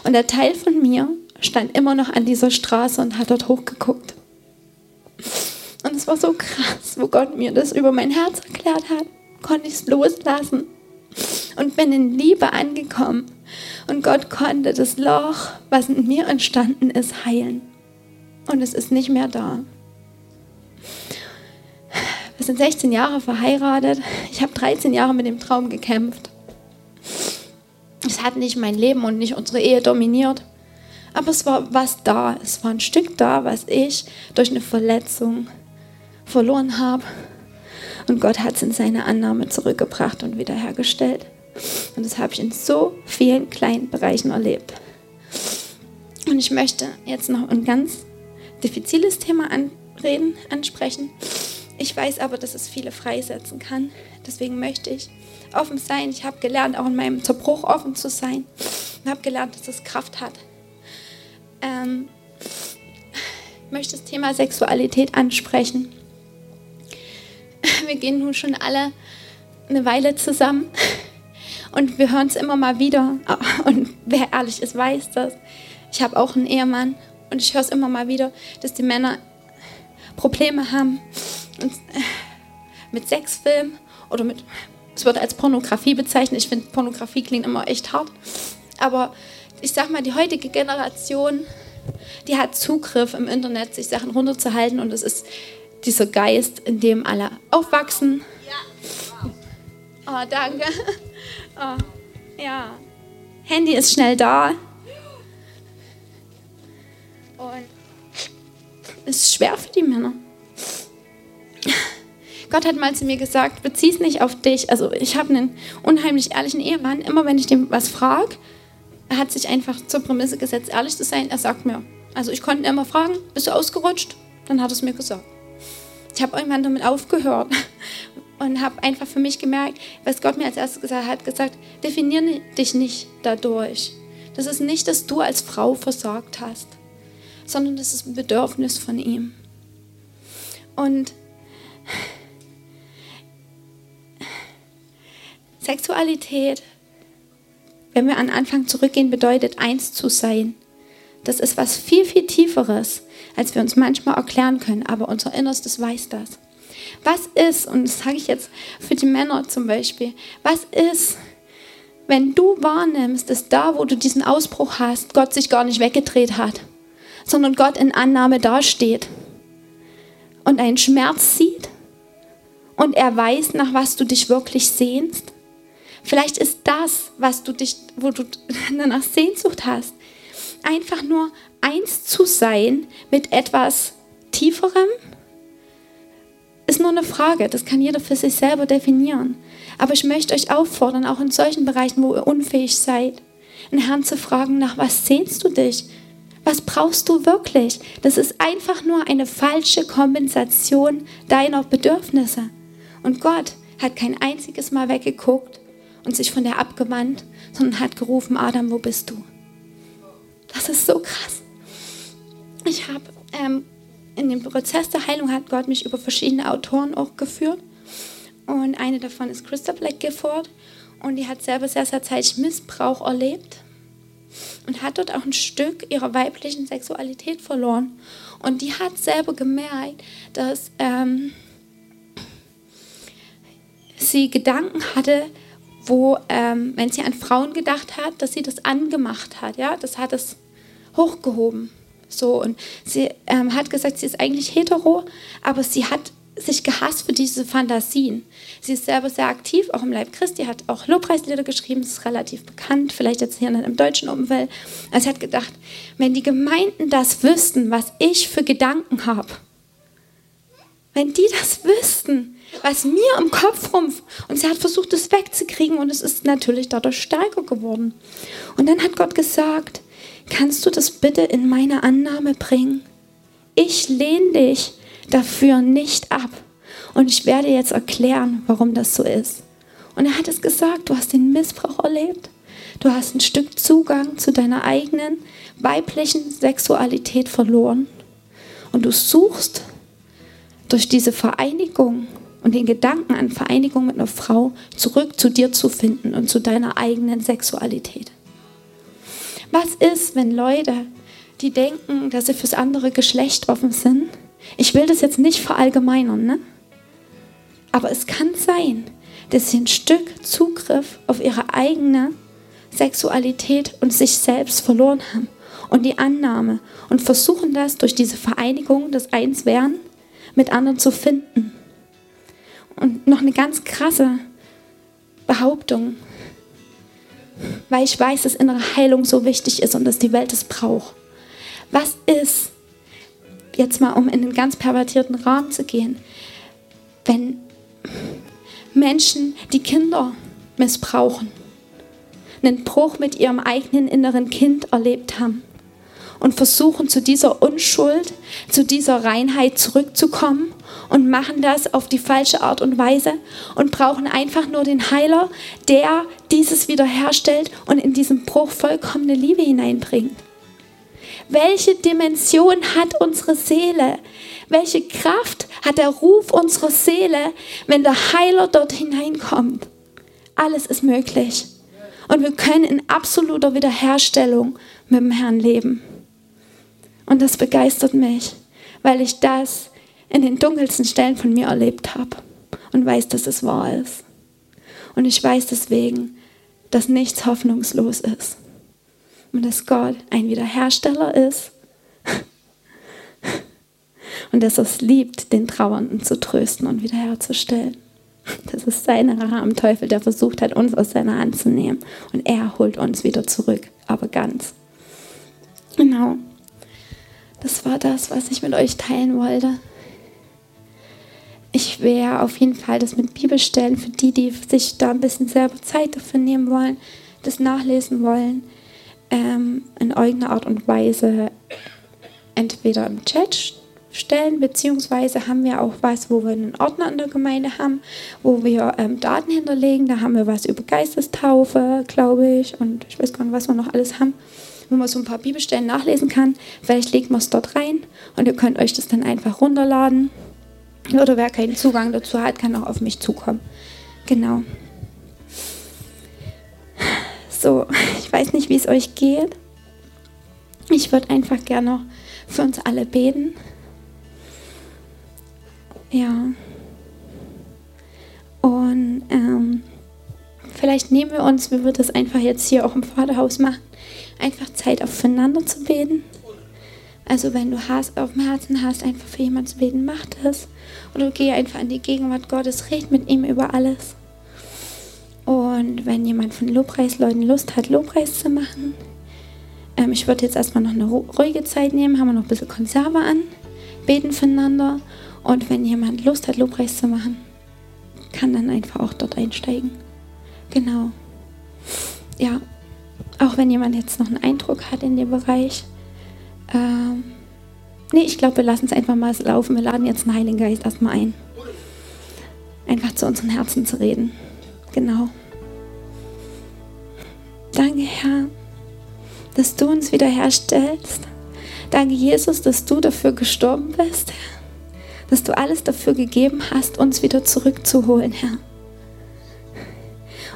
Und der Teil von mir stand immer noch an dieser Straße und hat dort hochgeguckt. Und es war so krass, wo Gott mir das über mein Herz erklärt hat, konnte ich es loslassen und bin in Liebe angekommen. Und Gott konnte das Loch, was in mir entstanden ist, heilen. Und es ist nicht mehr da. Wir sind 16 Jahre verheiratet. Ich habe 13 Jahre mit dem Traum gekämpft. Es hat nicht mein Leben und nicht unsere Ehe dominiert. Aber es war was da. Es war ein Stück da, was ich durch eine Verletzung verloren habe. Und Gott hat es in seine Annahme zurückgebracht und wiederhergestellt. Und das habe ich in so vielen kleinen Bereichen erlebt. Und ich möchte jetzt noch ein ganz diffiziles Thema anreden, ansprechen. Ich weiß aber, dass es viele freisetzen kann. Deswegen möchte ich offen sein. Ich habe gelernt, auch in meinem Zerbruch offen zu sein. Ich habe gelernt, dass es Kraft hat. Ähm, ich möchte das Thema Sexualität ansprechen. Wir gehen nun schon alle eine Weile zusammen und wir hören es immer mal wieder. Und wer ehrlich ist, weiß das. Ich habe auch einen Ehemann und ich höre es immer mal wieder, dass die Männer Probleme haben mit Sexfilm oder mit, es wird als Pornografie bezeichnet. Ich finde, Pornografie klingt immer echt hart. Aber ich sag mal, die heutige Generation, die hat Zugriff im Internet, sich Sachen runterzuhalten und es ist dieser Geist, in dem alle aufwachsen. Ja. Oh, danke. Oh, ja. Handy ist schnell da. Und es ist schwer für die Männer. Gott hat mal zu mir gesagt, bezieh es nicht auf dich. Also ich habe einen unheimlich ehrlichen Ehemann. Immer wenn ich dem was frage, er hat sich einfach zur Prämisse gesetzt, ehrlich zu sein. Er sagt mir. Also ich konnte ihn immer fragen, bist du ausgerutscht? Dann hat er es mir gesagt. Ich habe irgendwann damit aufgehört und habe einfach für mich gemerkt, was Gott mir als erstes gesagt hat, gesagt, definiere dich nicht dadurch. Das ist nicht, dass du als Frau versagt hast, sondern das ist ein Bedürfnis von ihm. Und Sexualität, wenn wir an Anfang zurückgehen, bedeutet eins zu sein. Das ist was viel, viel Tieferes, als wir uns manchmal erklären können, aber unser Innerstes weiß das. Was ist, und das sage ich jetzt für die Männer zum Beispiel, was ist, wenn du wahrnimmst, dass da, wo du diesen Ausbruch hast, Gott sich gar nicht weggedreht hat, sondern Gott in Annahme dasteht und einen Schmerz sieht und er weiß, nach was du dich wirklich sehnst? Vielleicht ist das, was du dich, wo du danach Sehnsucht hast, einfach nur eins zu sein mit etwas Tieferem, ist nur eine Frage. Das kann jeder für sich selber definieren. Aber ich möchte euch auffordern, auch in solchen Bereichen, wo ihr unfähig seid, den Herrn zu fragen, nach was sehnst du dich? Was brauchst du wirklich? Das ist einfach nur eine falsche Kompensation deiner Bedürfnisse. Und Gott hat kein einziges Mal weggeguckt und sich von der abgewandt, sondern hat gerufen, Adam, wo bist du? Das ist so krass. Ich habe ähm, in dem Prozess der Heilung hat Gott mich über verschiedene Autoren auch geführt. Und eine davon ist Christa Black Gifford. Und die hat selber sehr, sehr zeitig Missbrauch erlebt und hat dort auch ein Stück ihrer weiblichen Sexualität verloren. Und die hat selber gemerkt, dass ähm, sie Gedanken hatte, wo, ähm, wenn sie an Frauen gedacht hat, dass sie das angemacht hat. Ja, das hat es hochgehoben. So, und sie ähm, hat gesagt, sie ist eigentlich hetero, aber sie hat sich gehasst für diese Fantasien. Sie ist selber sehr aktiv, auch im Leib Christi, hat auch Lobpreislieder geschrieben, ist relativ bekannt, vielleicht jetzt hier im deutschen Umfeld. Also sie hat gedacht, wenn die Gemeinden das wüssten, was ich für Gedanken habe, wenn die das wüssten, was mir im Kopf rum. Und sie hat versucht, es wegzukriegen und es ist natürlich dadurch stärker geworden. Und dann hat Gott gesagt, kannst du das bitte in meine Annahme bringen? Ich lehne dich dafür nicht ab. Und ich werde jetzt erklären, warum das so ist. Und er hat es gesagt, du hast den Missbrauch erlebt. Du hast ein Stück Zugang zu deiner eigenen weiblichen Sexualität verloren. Und du suchst durch diese Vereinigung und den Gedanken an Vereinigung mit einer Frau zurück zu dir zu finden und zu deiner eigenen Sexualität. Was ist, wenn Leute, die denken, dass sie fürs andere Geschlecht offen sind, ich will das jetzt nicht verallgemeinern, ne? aber es kann sein, dass sie ein Stück Zugriff auf ihre eigene Sexualität und sich selbst verloren haben und die Annahme und versuchen das durch diese Vereinigung des Einswerden mit anderen zu finden. Und noch eine ganz krasse Behauptung, weil ich weiß, dass innere Heilung so wichtig ist und dass die Welt es braucht. Was ist, jetzt mal um in den ganz pervertierten Rahmen zu gehen, wenn Menschen, die Kinder missbrauchen, einen Bruch mit ihrem eigenen inneren Kind erlebt haben und versuchen zu dieser Unschuld, zu dieser Reinheit zurückzukommen und machen das auf die falsche Art und Weise und brauchen einfach nur den Heiler, der dieses wiederherstellt und in diesen Bruch vollkommene Liebe hineinbringt. Welche Dimension hat unsere Seele? Welche Kraft hat der Ruf unserer Seele, wenn der Heiler dort hineinkommt? Alles ist möglich. Und wir können in absoluter Wiederherstellung mit dem Herrn leben. Und das begeistert mich, weil ich das in den dunkelsten Stellen von mir erlebt habe und weiß, dass es wahr ist. Und ich weiß deswegen, dass nichts hoffnungslos ist und dass Gott ein Wiederhersteller ist und dass er es liebt, den Trauernden zu trösten und wiederherzustellen. Das ist sein Rache am Teufel, der versucht hat, uns aus seiner Hand zu nehmen. Und er holt uns wieder zurück, aber ganz. Genau. Das war das, was ich mit euch teilen wollte. Ich werde auf jeden Fall das mit Bibelstellen für die, die sich da ein bisschen selber Zeit dafür nehmen wollen, das nachlesen wollen, ähm, in irgendeiner Art und Weise entweder im Chat stellen, beziehungsweise haben wir auch was, wo wir einen Ordner in der Gemeinde haben, wo wir ähm, Daten hinterlegen. Da haben wir was über Geistestaufe, glaube ich, und ich weiß gar nicht, was wir noch alles haben, wo man so ein paar Bibelstellen nachlesen kann. Vielleicht legt man es dort rein und ihr könnt euch das dann einfach runterladen. Oder wer keinen Zugang dazu hat, kann auch auf mich zukommen. Genau. So, ich weiß nicht, wie es euch geht. Ich würde einfach gerne noch für uns alle beten. Ja. Und ähm, vielleicht nehmen wir uns, wir das einfach jetzt hier auch im Vaterhaus machen, einfach Zeit aufeinander zu beten. Also wenn du hast, auf dem Herzen hast, einfach für jemanden zu beten, mach das. Oder geh einfach in die Gegenwart Gottes, red mit ihm über alles. Und wenn jemand von Lobpreisleuten Lust hat, Lobpreis zu machen, ähm, ich würde jetzt erstmal noch eine ruhige Zeit nehmen, haben wir noch ein bisschen Konserve an, beten füreinander und wenn jemand Lust hat, Lobpreis zu machen, kann dann einfach auch dort einsteigen. Genau. Ja, auch wenn jemand jetzt noch einen Eindruck hat in dem Bereich. Ähm, nee, ich glaube, wir lassen es einfach mal laufen. Wir laden jetzt den Heiligen Geist erstmal ein. Einfach zu unseren Herzen zu reden. Genau. Danke, Herr, dass du uns wiederherstellst. Danke, Jesus, dass du dafür gestorben bist, Herr dass du alles dafür gegeben hast, uns wieder zurückzuholen, Herr.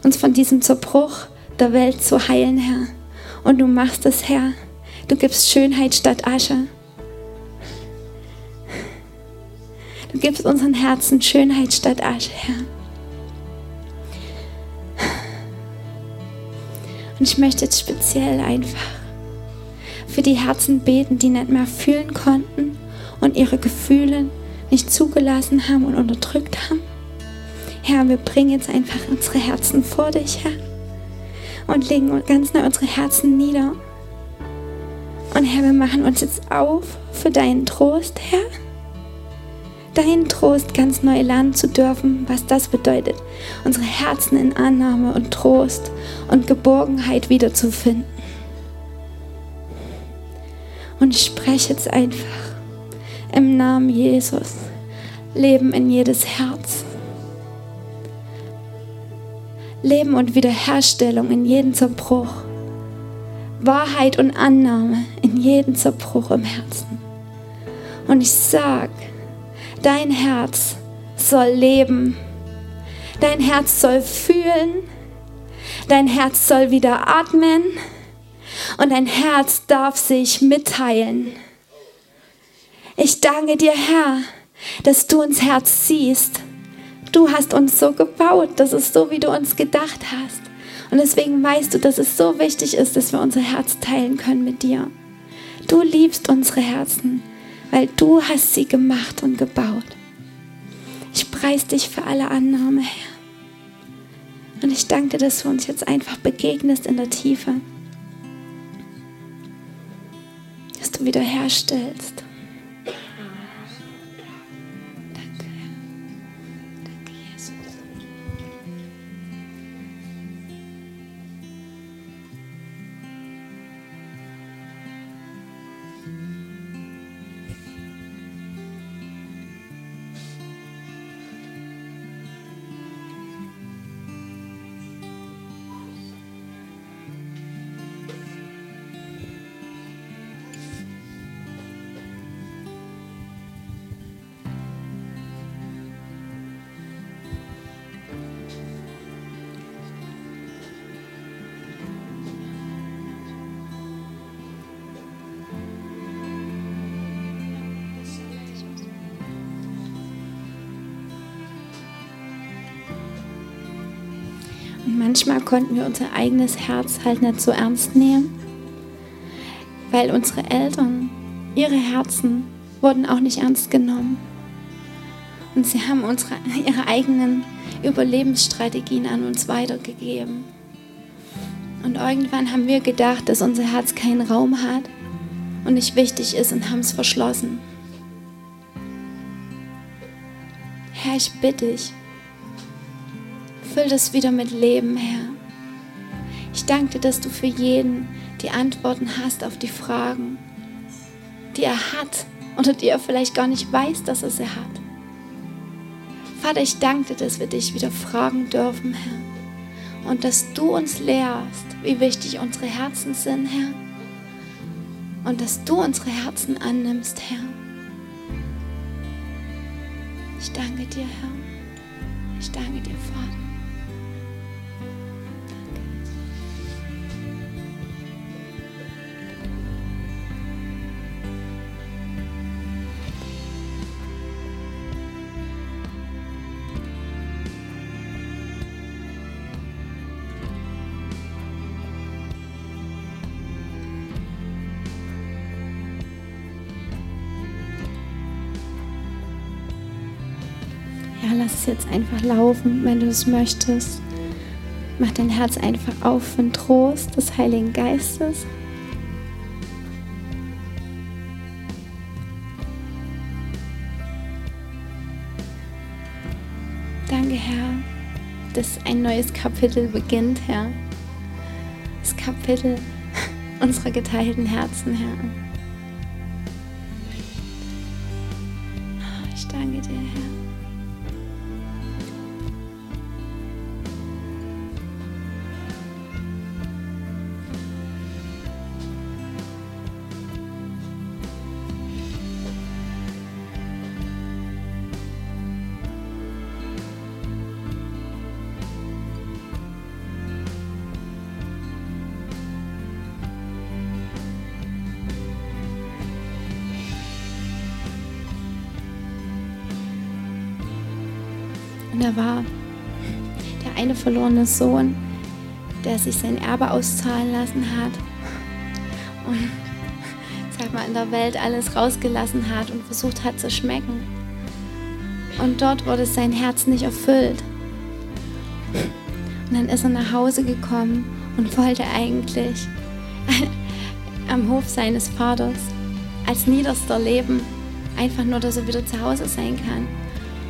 Uns von diesem Zerbruch der Welt zu heilen, Herr. Und du machst es, Herr. Du gibst Schönheit statt Asche. Du gibst unseren Herzen Schönheit statt Asche, Herr. Und ich möchte jetzt speziell einfach für die Herzen beten, die nicht mehr fühlen konnten und ihre Gefühle nicht zugelassen haben und unterdrückt haben. Herr, wir bringen jetzt einfach unsere Herzen vor dich, Herr, und legen ganz neu unsere Herzen nieder. Und Herr, wir machen uns jetzt auf für deinen Trost, Herr. Deinen Trost ganz neu lernen zu dürfen, was das bedeutet, unsere Herzen in Annahme und Trost und Geborgenheit wiederzufinden. Und ich spreche jetzt einfach im Namen Jesus. Leben in jedes Herz. Leben und Wiederherstellung in jeden Zerbruch. Wahrheit und Annahme in jeden Zerbruch im Herzen. Und ich sag, dein Herz soll leben. Dein Herz soll fühlen. Dein Herz soll wieder atmen. und dein Herz darf sich mitteilen. Ich danke dir, Herr, dass du uns Herz siehst. Du hast uns so gebaut, das ist so, wie du uns gedacht hast. Und deswegen weißt du, dass es so wichtig ist, dass wir unser Herz teilen können mit dir. Du liebst unsere Herzen, weil du hast sie gemacht und gebaut. Ich preise dich für alle Annahme, Herr. Und ich danke dir, dass du uns jetzt einfach begegnest in der Tiefe. Dass du wiederherstellst. Und manchmal konnten wir unser eigenes Herz halt nicht so ernst nehmen, weil unsere Eltern, ihre Herzen wurden auch nicht ernst genommen. Und sie haben unsere, ihre eigenen Überlebensstrategien an uns weitergegeben. Und irgendwann haben wir gedacht, dass unser Herz keinen Raum hat und nicht wichtig ist und haben es verschlossen. Herr, ich bitte dich, Füll das wieder mit Leben, Herr. Ich danke dir, dass du für jeden die Antworten hast auf die Fragen, die er hat oder die er vielleicht gar nicht weiß, dass er sie hat. Vater, ich danke dir, dass wir dich wieder fragen dürfen, Herr. Und dass du uns lehrst, wie wichtig unsere Herzen sind, Herr. Und dass du unsere Herzen annimmst, Herr. Ich danke dir, Herr. Ich danke dir, Vater. Jetzt einfach laufen, wenn du es möchtest. Mach dein Herz einfach auf für den Trost des Heiligen Geistes. Danke, Herr, dass ein neues Kapitel beginnt, Herr. Das Kapitel unserer geteilten Herzen, Herr. Ich danke dir, Herr. Da war der eine verlorene Sohn, der sich sein Erbe auszahlen lassen hat und sag mal in der Welt alles rausgelassen hat und versucht hat zu schmecken. Und dort wurde sein Herz nicht erfüllt. Und dann ist er nach Hause gekommen und wollte eigentlich am Hof seines Vaters als niederster leben, einfach nur, dass er wieder zu Hause sein kann.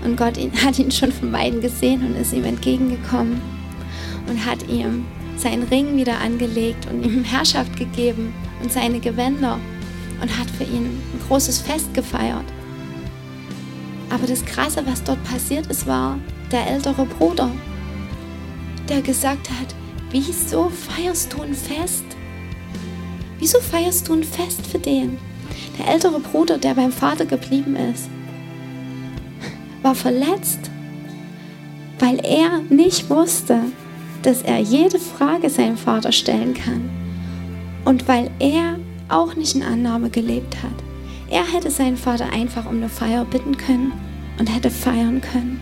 Und Gott hat ihn schon von beiden gesehen und ist ihm entgegengekommen und hat ihm seinen Ring wieder angelegt und ihm Herrschaft gegeben und seine Gewänder und hat für ihn ein großes Fest gefeiert. Aber das Krasse, was dort passiert ist, war der ältere Bruder, der gesagt hat, wieso feierst du ein Fest? Wieso feierst du ein Fest für den? Der ältere Bruder, der beim Vater geblieben ist war verletzt, weil er nicht wusste, dass er jede Frage seinem Vater stellen kann Und weil er auch nicht in Annahme gelebt hat, er hätte seinen Vater einfach um eine Feier bitten können und hätte feiern können.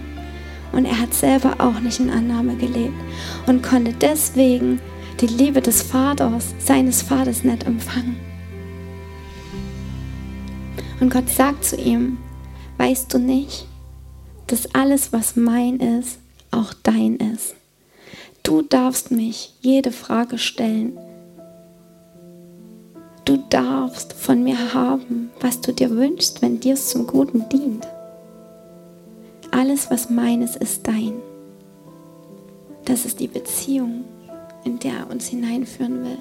Und er hat selber auch nicht in Annahme gelebt und konnte deswegen die Liebe des Vaters, seines Vaters nicht empfangen. Und Gott sagt zu ihm, weißt du nicht, dass alles, was mein ist, auch dein ist. Du darfst mich jede Frage stellen. Du darfst von mir haben, was du dir wünschst, wenn dir es zum Guten dient. Alles, was meines ist, dein. Das ist die Beziehung, in der er uns hineinführen will.